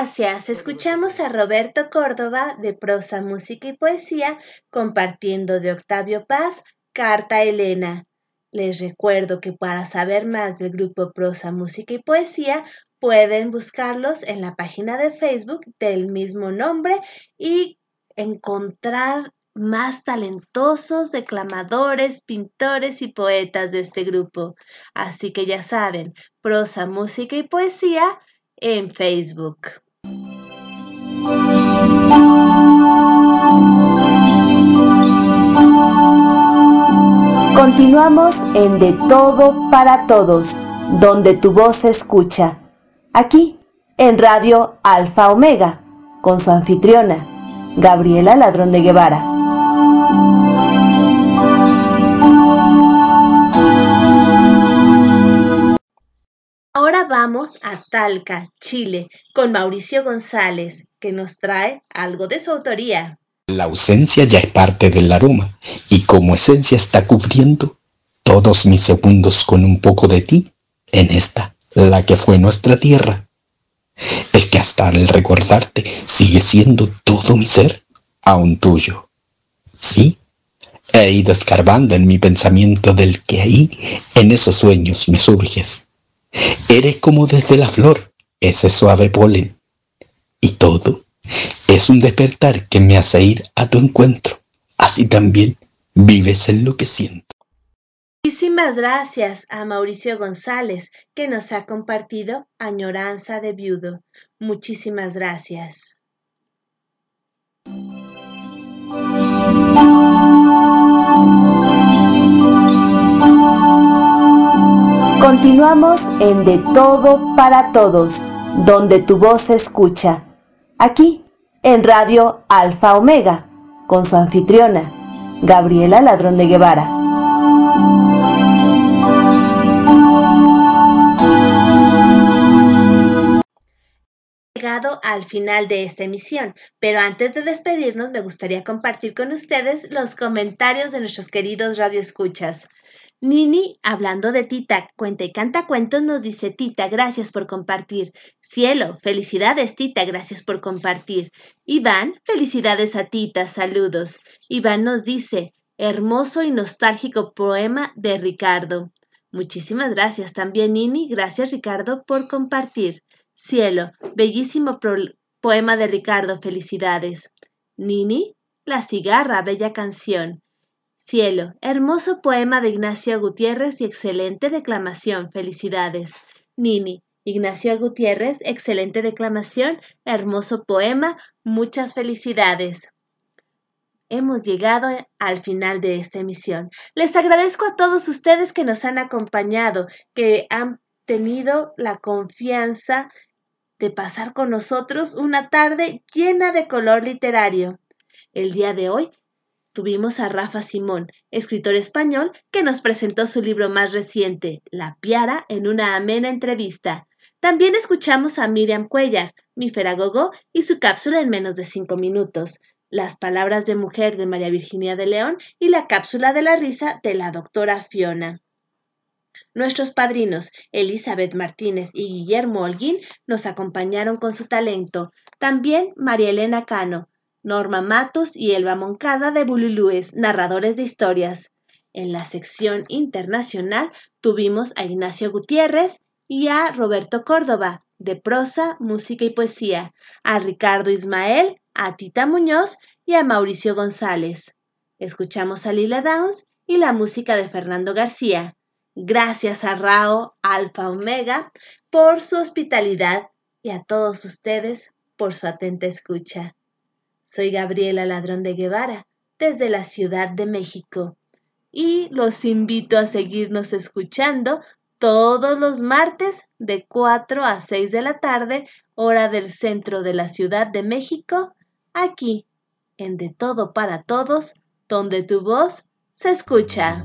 Gracias. Escuchamos a Roberto Córdoba de prosa, música y poesía compartiendo de Octavio Paz Carta Elena. Les recuerdo que para saber más del grupo Prosa, Música y Poesía pueden buscarlos en la página de Facebook del mismo nombre y encontrar más talentosos declamadores, pintores y poetas de este grupo. Así que ya saben, prosa, música y poesía en Facebook. Continuamos en De Todo para Todos, donde tu voz se escucha. Aquí, en Radio Alfa Omega, con su anfitriona, Gabriela Ladrón de Guevara. vamos a Talca, Chile, con Mauricio González, que nos trae algo de su autoría. La ausencia ya es parte del aroma y como esencia está cubriendo todos mis segundos con un poco de ti en esta, la que fue nuestra tierra. Es que hasta al recordarte sigue siendo todo mi ser aún tuyo. Sí, he ido escarbando en mi pensamiento del que ahí, en esos sueños me surges. Eres como desde la flor, ese suave polen. Y todo es un despertar que me hace ir a tu encuentro. Así también vives en lo que siento. Muchísimas gracias a Mauricio González que nos ha compartido Añoranza de Viudo. Muchísimas gracias. Continuamos en De Todo para Todos, donde tu voz se escucha. Aquí, en Radio Alfa Omega, con su anfitriona, Gabriela Ladrón de Guevara. llegado al final de esta emisión, pero antes de despedirnos me gustaría compartir con ustedes los comentarios de nuestros queridos radioescuchas. Nini, hablando de Tita, cuenta y canta cuentos, nos dice Tita, gracias por compartir. Cielo, felicidades Tita, gracias por compartir. Iván, felicidades a Tita, saludos. Iván nos dice, hermoso y nostálgico poema de Ricardo. Muchísimas gracias también Nini, gracias Ricardo por compartir. Cielo, bellísimo poema de Ricardo, felicidades. Nini, La cigarra, bella canción. Cielo, hermoso poema de Ignacio Gutiérrez y excelente declamación, felicidades. Nini, Ignacio Gutiérrez, excelente declamación, hermoso poema, muchas felicidades. Hemos llegado al final de esta emisión. Les agradezco a todos ustedes que nos han acompañado, que han tenido la confianza de pasar con nosotros una tarde llena de color literario. El día de hoy tuvimos a Rafa Simón, escritor español, que nos presentó su libro más reciente, La Piara, en una amena entrevista. También escuchamos a Miriam Cuellar, mi Feragogo, y su cápsula en menos de cinco minutos, Las palabras de mujer de María Virginia de León y la cápsula de la risa de la doctora Fiona. Nuestros padrinos, Elizabeth Martínez y Guillermo Holguín, nos acompañaron con su talento. También María Elena Cano, Norma Matos y Elba Moncada de Bululúes, narradores de historias. En la sección internacional tuvimos a Ignacio Gutiérrez y a Roberto Córdoba, de prosa, música y poesía, a Ricardo Ismael, a Tita Muñoz y a Mauricio González. Escuchamos a Lila Downs y la música de Fernando García. Gracias a Rao Alfa Omega por su hospitalidad y a todos ustedes por su atenta escucha. Soy Gabriela Ladrón de Guevara desde la Ciudad de México y los invito a seguirnos escuchando todos los martes de 4 a 6 de la tarde, hora del centro de la Ciudad de México, aquí en De Todo para Todos, donde tu voz se escucha.